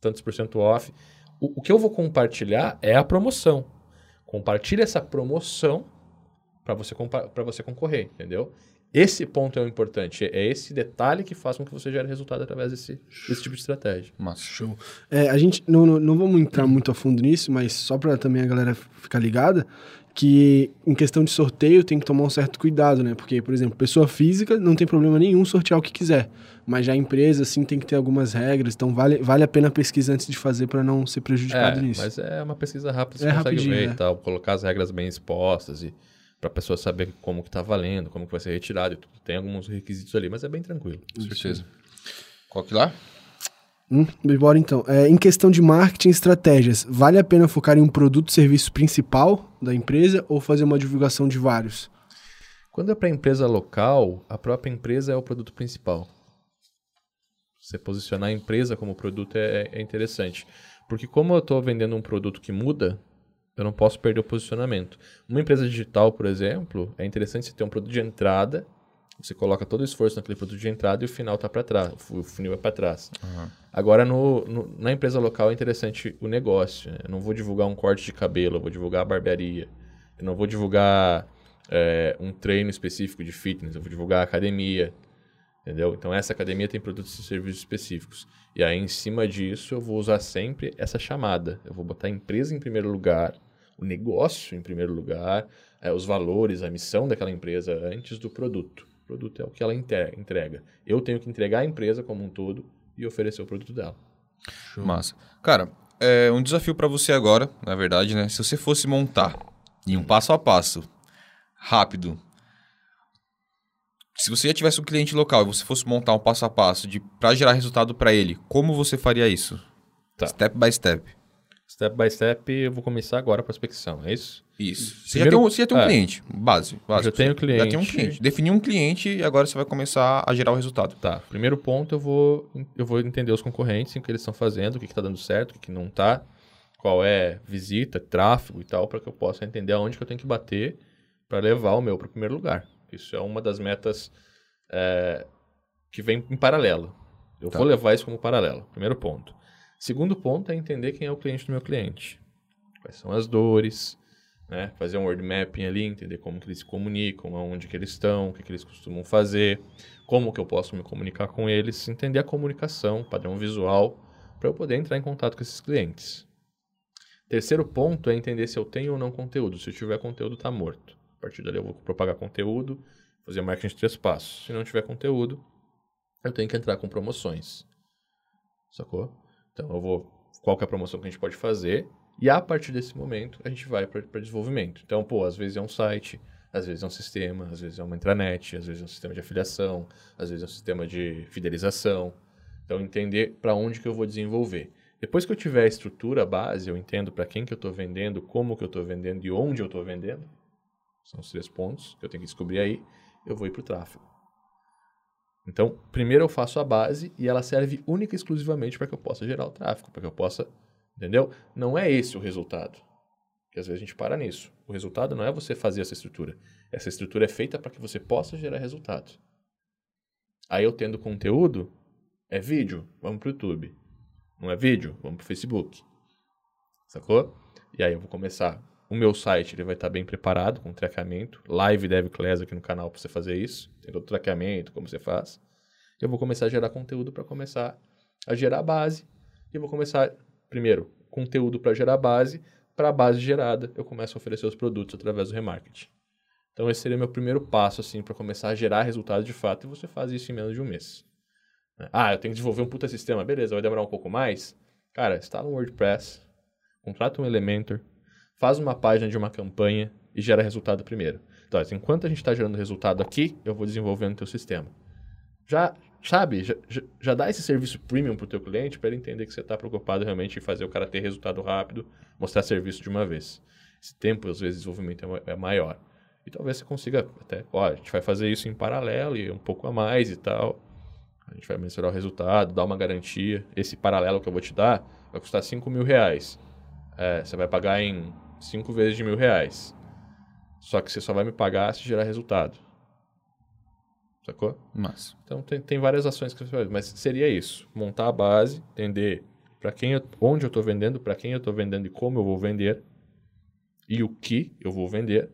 tantos por cento off. O, o que eu vou compartilhar é a promoção. Compartilhe essa promoção para você, para você concorrer, entendeu? Esse ponto é o importante. É esse detalhe que faz com que você gere resultado através desse, desse tipo de estratégia. Massa. Show. É, a gente não, não, não vamos entrar muito a fundo nisso, mas só para também a galera ficar ligada, que em questão de sorteio tem que tomar um certo cuidado, né? Porque, por exemplo, pessoa física não tem problema nenhum sortear o que quiser, mas já a empresa, assim, tem que ter algumas regras, então vale, vale a pena pesquisar antes de fazer para não ser prejudicado É, nisso. mas é uma pesquisa rápida, você É consegue rapidinho, ver é. e tal, colocar as regras bem expostas e para a pessoa saber como que tá valendo, como que vai ser retirado e tudo. Tem alguns requisitos ali, mas é bem tranquilo. Com certeza. Qual que lá? Hum, bora então. É, em questão de marketing e estratégias, vale a pena focar em um produto serviço principal da empresa ou fazer uma divulgação de vários? Quando é para empresa local, a própria empresa é o produto principal. Você posicionar a empresa como produto é, é interessante. Porque como eu estou vendendo um produto que muda, eu não posso perder o posicionamento. Uma empresa digital, por exemplo, é interessante você ter um produto de entrada, você coloca todo o esforço naquele produto de entrada e o final está para trás, o funil é para trás. Agora, no, no- na empresa local é interessante o negócio. né? Eu não vou divulgar um corte de cabelo, eu vou divulgar a barbearia. Eu não vou divulgar é, um treino específico de fitness, eu vou divulgar a academia. Entendeu? Então, essa academia tem produtos e serviços específicos. E aí, em cima disso, eu vou usar sempre essa chamada. Eu vou botar a empresa em primeiro lugar, o negócio em primeiro lugar, é, os valores, a missão daquela empresa antes do produto. O produto é o que ela entrega. Eu tenho que entregar a empresa como um todo e oferecer o produto dela. Massa. Cara, é um desafio para você agora, na verdade, né? Se você fosse montar em um passo a passo, rápido, se você já tivesse um cliente local e você fosse montar um passo a passo de para gerar resultado para ele, como você faria isso? Tá. Step by step. Step by step, eu vou começar agora a prospecção, é isso? Isso. Você, Primeiro- já tem um, você já tem um é. cliente, base, básico. Já tenho Você Já tem um cliente. cliente. Definiu um cliente e agora você vai começar a gerar o resultado. Tá, primeiro ponto eu vou, eu vou entender os concorrentes, o que eles estão fazendo, o que está dando certo, o que, que não está, qual é visita, tráfego e tal, para que eu possa entender aonde que eu tenho que bater para levar o meu para o primeiro lugar. Isso é uma das metas é, que vem em paralelo. Eu Tá. vou levar isso como paralelo, primeiro ponto. Segundo ponto é entender quem é o cliente do meu cliente. Quais são as dores, né? Fazer um word mapping ali, entender como que eles se comunicam, aonde que eles estão, o que, que eles costumam fazer, como que eu posso me comunicar com eles, entender a comunicação, padrão visual, para eu poder entrar em contato com esses clientes. Terceiro ponto é entender se eu tenho ou não conteúdo. Se eu tiver conteúdo, está morto. A partir dali eu vou propagar conteúdo, fazer marketing de três passos. Se não tiver conteúdo, eu tenho que entrar com promoções. Sacou? Então eu vou. Qual que é a promoção que a gente pode fazer? E a partir desse momento a gente vai para desenvolvimento. Então, pô, às vezes é um site, às vezes é um sistema, às vezes é uma intranet, às vezes é um sistema de afiliação, às vezes é um sistema de fidelização. Então, entender para onde que eu vou desenvolver. Depois que eu tiver a estrutura, base, eu entendo para quem que eu estou vendendo, como que eu estou vendendo e onde eu estou vendendo. São os três pontos que eu tenho que descobrir aí. Eu vou ir para o tráfego. Então, primeiro eu faço a base e ela serve única e exclusivamente para que eu possa gerar o tráfego, para que eu possa, entendeu? Não é esse o resultado. Porque às vezes a gente para nisso. O resultado não é você fazer essa estrutura. Essa estrutura é feita para que você possa gerar resultado. Aí eu tendo conteúdo, é vídeo, vamos para o YouTube. Não é vídeo, vamos para o Facebook. Sacou? E aí eu vou começar. O meu site ele vai estar bem preparado com traqueamento. Live Dev Class aqui no canal para você fazer isso. Tem todo o traqueamento, como você faz. Eu vou começar a gerar conteúdo para começar a gerar base. E vou começar, primeiro, conteúdo para gerar base. Para a base gerada, eu começo a oferecer os produtos através do remarketing. Então, esse seria meu primeiro passo, assim, para começar a gerar resultados de fato. E você faz isso em menos de um mês. Ah, eu tenho que desenvolver um puta sistema. Beleza, vai demorar um pouco mais. Cara, instala um WordPress, contrata um Elementor, faz uma página de uma campanha e gera resultado primeiro. Então, assim, enquanto a gente está gerando resultado aqui, eu vou desenvolvendo o teu sistema. Já, sabe, já, já dá esse serviço premium para o teu cliente para ele entender que você está preocupado realmente em fazer o cara ter resultado rápido, mostrar serviço de uma vez. Esse tempo, às vezes, de desenvolvimento é, é maior. E talvez você consiga até, ó, a gente vai fazer isso em paralelo e um pouco a mais e tal. A gente vai mensurar o resultado, dar uma garantia. Esse paralelo que eu vou te dar vai custar 5 mil reais. É, você vai pagar em 5 vezes de mil reais. Só que você só vai me pagar se gerar resultado. Sacou? Mas. Então tem, tem várias ações que você faz, mas seria isso: montar a base, entender para quem eu, onde eu estou vendendo, para quem eu estou vendendo e como eu vou vender e o que eu vou vender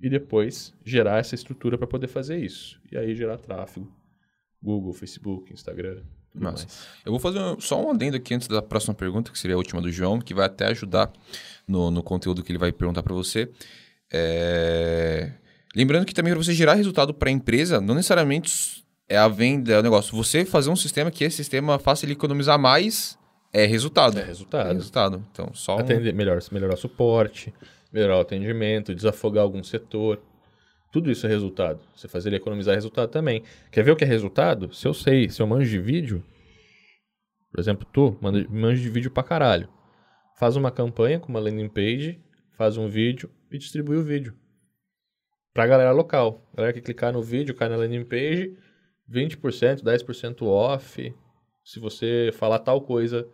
e depois gerar essa estrutura para poder fazer isso e aí gerar tráfego, Google, Facebook, Instagram, mais. Eu vou fazer só um adendo aqui antes da próxima pergunta, que seria a última do João, que vai até ajudar no, no conteúdo que ele vai perguntar para você. É, Lembrando que também para você gerar resultado para a empresa, não necessariamente é a venda, é o negócio. Você fazer um sistema que esse sistema faça ele economizar mais é resultado. É resultado. É resultado. Então, só um... Atender, melhor, melhorar o suporte, melhorar o atendimento, desafogar algum setor. Tudo isso é resultado. Você fazer ele economizar é resultado também. Quer ver o que é resultado? Se eu sei, se eu manjo de vídeo, por exemplo, tu manjo de vídeo pra caralho. Faz uma campanha com uma landing page, faz um vídeo e distribui o vídeo. Pra galera local. A galera que clicar no vídeo, cai na landing page, 20%, 10% off. Se você falar tal coisa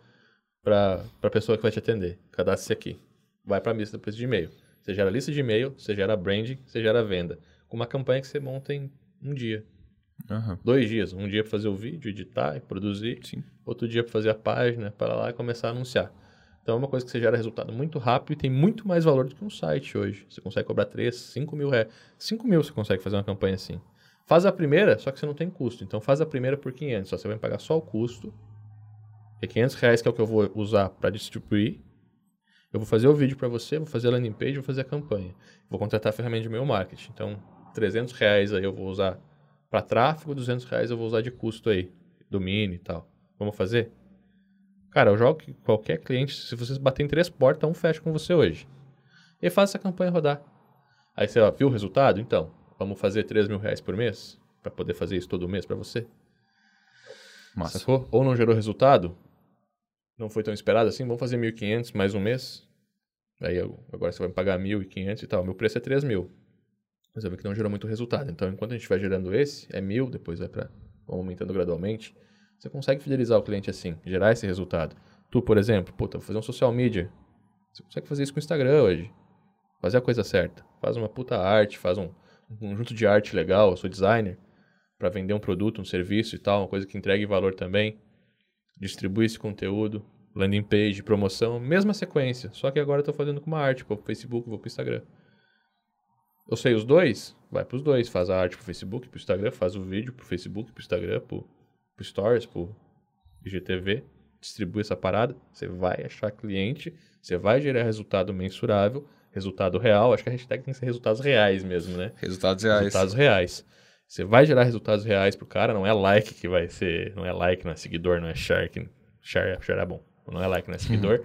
para a pessoa que vai te atender. Cadastre-se aqui. Vai para a lista depois de e-mail. Você gera lista de e-mail, você gera branding, você gera venda. Com uma campanha que você monta em um dia. Aham. Dois dias. Um dia para fazer o vídeo, editar e produzir. Sim. Outro dia para fazer a página, para lá e começar a anunciar. Então é uma coisa que você gera resultado muito rápido e tem muito mais valor do que um site hoje. Você consegue cobrar 3, 5 mil reais. 5 mil você consegue fazer uma campanha assim. Faz a primeira, só que você não tem custo. Então faz a primeira por 500. Só você vai pagar só o custo. É 500 reais que é o que eu vou usar para distribuir. Eu vou fazer o vídeo para você, vou fazer a landing page, vou fazer a campanha. Vou contratar a ferramenta de e-mail marketing. Então, 300 reais aí eu vou usar para tráfego, 200 reais eu vou usar de custo aí, domínio e tal. Vamos fazer? Cara, eu jogo que qualquer cliente, se vocês baterem três portas, um fecha com você hoje. E faz essa campanha rodar. Aí você ó, viu o resultado? Então, vamos fazer 3 mil reais por mês? para poder fazer isso todo mês para você? Massa. Sacou? Ou não gerou resultado? Não foi tão esperado assim? Vamos fazer 1.500 mais um mês? Aí agora você vai me pagar 1.500 e tal. Meu preço é 3 mil. Mas eu vi que não gerou muito resultado. Então, enquanto a gente vai gerando esse, é mil, depois vai para aumentando gradualmente. Você consegue fidelizar o cliente assim, gerar esse resultado. Tu, por exemplo, puta, vou fazer um social media. Você consegue fazer isso com o Instagram hoje. Fazer a coisa certa. Faz uma puta arte, faz um, um conjunto de arte legal, eu sou designer, para vender um produto, um serviço e tal, uma coisa que entregue valor também. Distribui esse conteúdo, landing page, promoção, mesma sequência, só que agora eu tô fazendo com uma arte, vou pro Facebook, vou pro Instagram. Eu sei os dois, vai pros dois, faz a arte pro Facebook, pro Instagram, faz o vídeo pro Facebook, pro Instagram, pro, pro Stories, pro IGTV, distribui essa parada, você vai achar cliente, você vai gerar resultado mensurável, resultado real, acho que a hashtag tem que ser resultados reais mesmo, né? Resultados reais. Resultados reais. Você vai gerar resultados reais pro cara, não é like que vai ser, não é like, não é seguidor, não é share, que share, share é bom. Não é like, não é seguidor,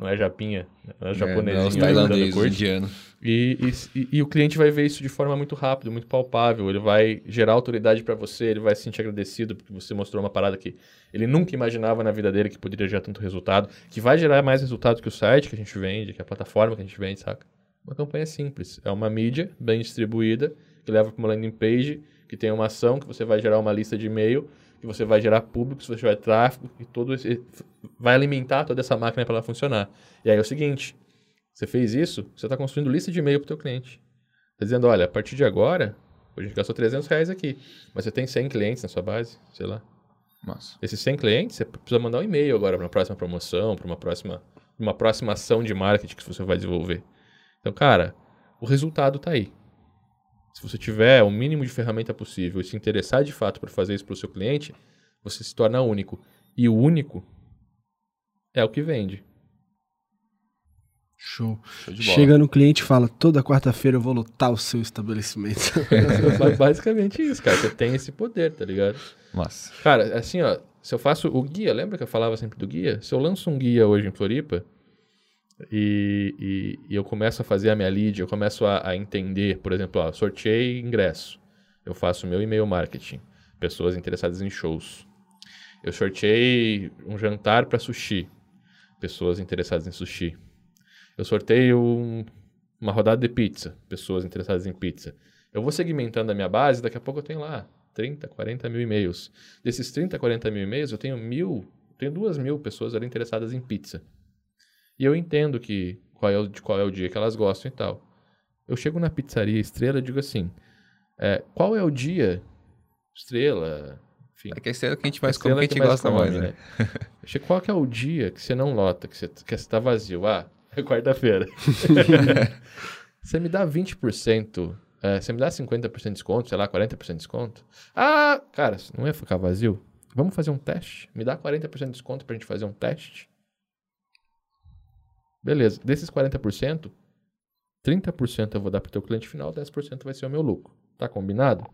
não é japinha, não é É, japonesinho não, dando tailandeses, curte. indianos. E, e, e- e o cliente vai ver isso de forma muito rápida, muito palpável. Ele vai gerar autoridade para você, ele vai se sentir agradecido porque você mostrou uma parada que ele nunca imaginava na vida dele que poderia gerar tanto resultado, que vai gerar mais resultado que o site que a gente vende, que a plataforma que a gente vende, saca? Uma campanha simples. É uma mídia bem distribuída, que leva para uma landing page, que tem uma ação que você vai gerar uma lista de e-mail, que você vai gerar público, você vai tráfego e todo esse, vai alimentar toda essa máquina para ela funcionar. E aí é o seguinte, você fez isso, você está construindo lista de e-mail para o teu cliente. Está dizendo, olha, a partir de agora, a gente gastou 300 reais aqui, mas você tem 100 clientes na sua base, sei lá. Massa. Esses 100 clientes, você precisa mandar um e-mail agora para uma próxima promoção, para uma próxima, uma próxima ação de marketing que você vai desenvolver. Então, cara, o resultado está aí. Se você tiver o mínimo de ferramenta possível e se interessar de fato para fazer isso para o seu cliente, você se torna único. E o único é o que vende. Show. Show. Chega no cliente e fala: toda quarta-feira eu vou lotar o seu estabelecimento. Ba- Basicamente isso, cara. Você tem esse poder, tá ligado? Massa. Cara, assim, ó, se eu faço o guia, lembra que eu falava sempre do guia? Se eu lanço um guia hoje em Floripa e, e, e eu começo a fazer a minha lead, eu começo a, a entender, por exemplo, ó, sorteio ingresso. Eu faço meu e-mail marketing, pessoas interessadas em shows. Eu sorteei um jantar para sushi, pessoas interessadas em sushi. Eu sorteio um- uma rodada de pizza, pessoas interessadas em pizza. Eu vou segmentando a minha base, daqui a pouco eu tenho lá 30, 40 mil e-mails. Desses 30, 40 mil e-mails, eu tenho mil, tenho duas mil pessoas ali interessadas em pizza. E eu entendo que qual é o, de qual é o dia que elas gostam e tal. Eu chego na pizzaria Estrela e digo assim, é, qual é o dia Estrela, enfim, É que esse é o que a gente mais Estrela come, que a gente que gosta come, mais, né? Chego, qual que é o dia que você não lota, que você, que você tá vazio? Ah, é quarta-feira. você me dá 20%, é, você me dá 50% de desconto, sei lá, 40% de desconto? Ah, cara, não ia ficar vazio? Vamos fazer um teste? Me dá 40% de desconto pra gente fazer um teste? Beleza, desses 40%, 30% eu vou dar pro teu cliente final, 10% vai ser o meu lucro. Tá combinado?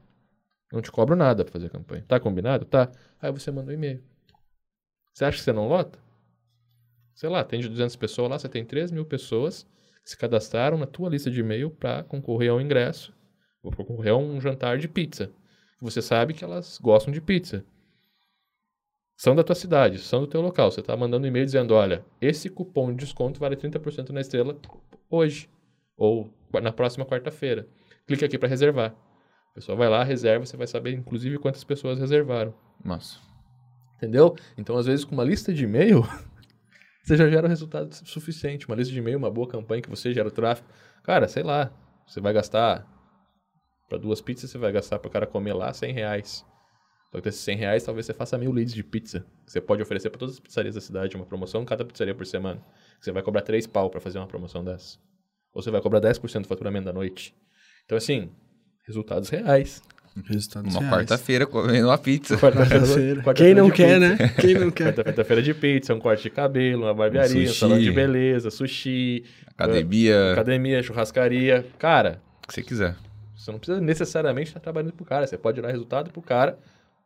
Não te cobro nada pra fazer a campanha. Tá combinado? Tá. Aí você manda um e-mail. Você acha que você não lota? Sei lá, tem de 200 pessoas lá, você tem 3 mil pessoas que se cadastraram na tua lista de e-mail para concorrer ao ingresso, ou para concorrer a um jantar de pizza. Você sabe que elas gostam de pizza. São da tua cidade, são do teu local. Você está mandando um e-mail dizendo, olha, esse cupom de desconto vale 30% na estrela hoje, ou na próxima quarta-feira. Clique aqui para reservar. A pessoa vai lá, reserva, você vai saber inclusive quantas pessoas reservaram. Massa. Entendeu? Então, às vezes, com uma lista de e-mail, você já gera um resultado suficiente. Uma lista de e-mail, uma boa campanha que você gera o tráfego. Cara, sei lá, você vai gastar para duas pizzas, você vai gastar para o cara comer lá 100 reais. Só que desses 100 reais, talvez você faça mil leads de pizza. Você pode oferecer para todas as pizzarias da cidade, uma promoção cada pizzaria por semana. Você vai cobrar 3 pau para fazer uma promoção dessa. Ou você vai cobrar 10% do faturamento da noite. Então, assim, resultados reais. Resultados Uma quarta-feira comendo uma pizza. Quarta-feira. quarta-feira Quem não de quer, pizza. né? Quem não quer. Quarta-feira de pizza, um corte de cabelo, uma barbearia, um, sushi. salão de beleza, sushi, Academia, academia, churrascaria. Cara, o que você quiser. você não precisa necessariamente estar trabalhando pro cara. Você pode dar resultado pro cara,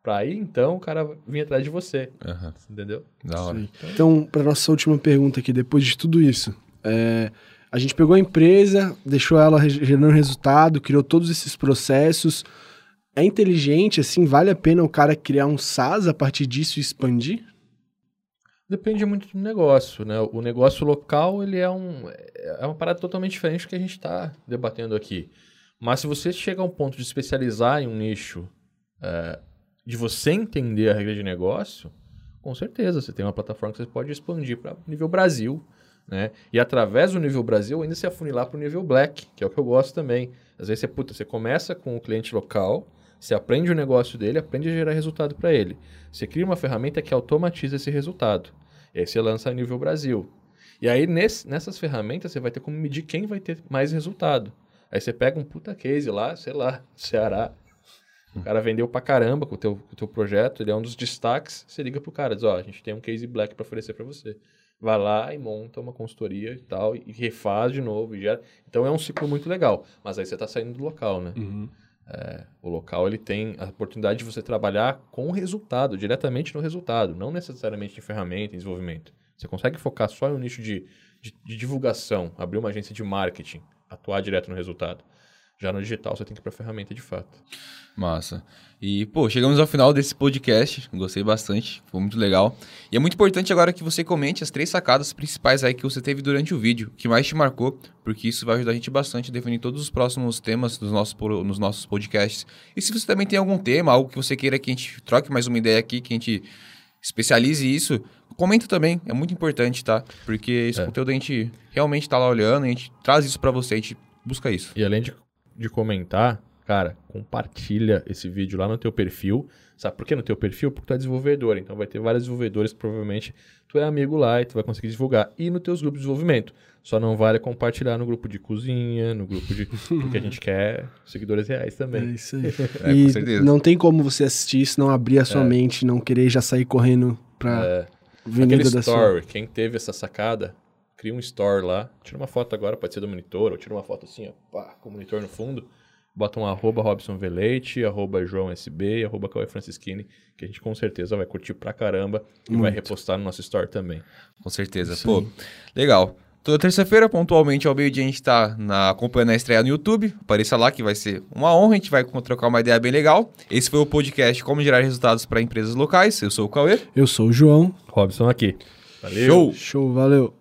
pra aí então o cara vir atrás de você. Aham. Entendeu? Da hora. Então, para nossa última pergunta aqui, depois de tudo isso, é, a gente pegou a empresa, deixou ela gerando resultado, criou todos esses processos. É inteligente, assim, vale a pena o cara criar um SaaS a partir disso e expandir? Depende muito do negócio, né? O negócio local, ele é, um, é uma parada totalmente diferente do que a gente está debatendo aqui. Mas se você chega a um ponto de especializar em um nicho, é, de você entender a regra de negócio, com certeza, você tem uma plataforma que você pode expandir para nível Brasil, né? E através do nível Brasil, ainda se afunilar para o nível Black, que é o que eu gosto também. Às vezes você, puta, você começa com o cliente local, você aprende o negócio dele, aprende a gerar resultado para ele. Você cria uma ferramenta que automatiza esse resultado. E aí você lança a nível Brasil. E aí nesse- nessas ferramentas você vai ter como medir quem vai ter mais resultado. Aí você pega um puta case lá, sei lá, Ceará. O cara vendeu pra caramba com o teu, com o teu projeto, ele é um dos destaques. Você liga pro cara, diz, ó, a gente tem um case black para oferecer para você. Vai lá e monta uma consultoria e tal, e refaz de novo. E gera... Então é um ciclo muito legal. Mas aí você tá saindo do local, né? É, o local ele tem a oportunidade de você trabalhar com o resultado, diretamente no resultado, não necessariamente em ferramenta, em desenvolvimento. Você consegue focar só em um nicho de, de, de divulgação, abrir uma agência de marketing, atuar direto no resultado. Já no digital você tem que ir para a ferramenta de fato. Massa. E, pô, chegamos ao final desse podcast. Gostei bastante, foi muito legal. E é muito importante agora que você comente as três sacadas principais aí que você teve durante o vídeo, que mais te marcou, porque isso vai ajudar a gente bastante a definir todos os próximos temas dos nossos, nos nossos podcasts. E se você também tem algum tema, algo que você queira que a gente troque mais uma ideia aqui, que a gente especialize isso, comenta também, é muito importante, tá? Porque esse é. conteúdo a gente realmente tá lá olhando, a gente traz isso para você, a gente busca isso. E além de, de comentar, cara, compartilha esse vídeo lá no teu perfil. Sabe por que no teu perfil? Porque tu é desenvolvedor. Então vai ter vários desenvolvedores que provavelmente tu é amigo lá e tu vai conseguir divulgar. E nos teus grupos de desenvolvimento. Só não vale compartilhar no grupo de cozinha, no grupo de. Porque a gente quer seguidores reais também. É isso aí. é, e com certeza. não tem como você assistir isso, não abrir a sua é. mente, não querer já sair correndo pra. É. Aquele da story, sua... quem teve essa sacada, cria um store lá, tira uma foto agora, pode ser do monitor, ou tira uma foto assim, ó, pá, com o monitor no fundo bota um arroba Robson Velete, arroba João SB, arroba Cauê Francisquini, que a gente com certeza vai curtir pra caramba e Muito. vai repostar no nosso store também. Com certeza. Sim. Pô, legal. Toda terça-feira, pontualmente ao meio-dia, a gente está na, acompanhando a estreia no YouTube. Apareça lá que vai ser uma honra, a gente vai trocar uma ideia bem legal. Esse foi o podcast Como Gerar Resultados para Empresas Locais. Eu sou o Cauê. Eu sou o João. Robson aqui. Valeu. Show. Show, valeu.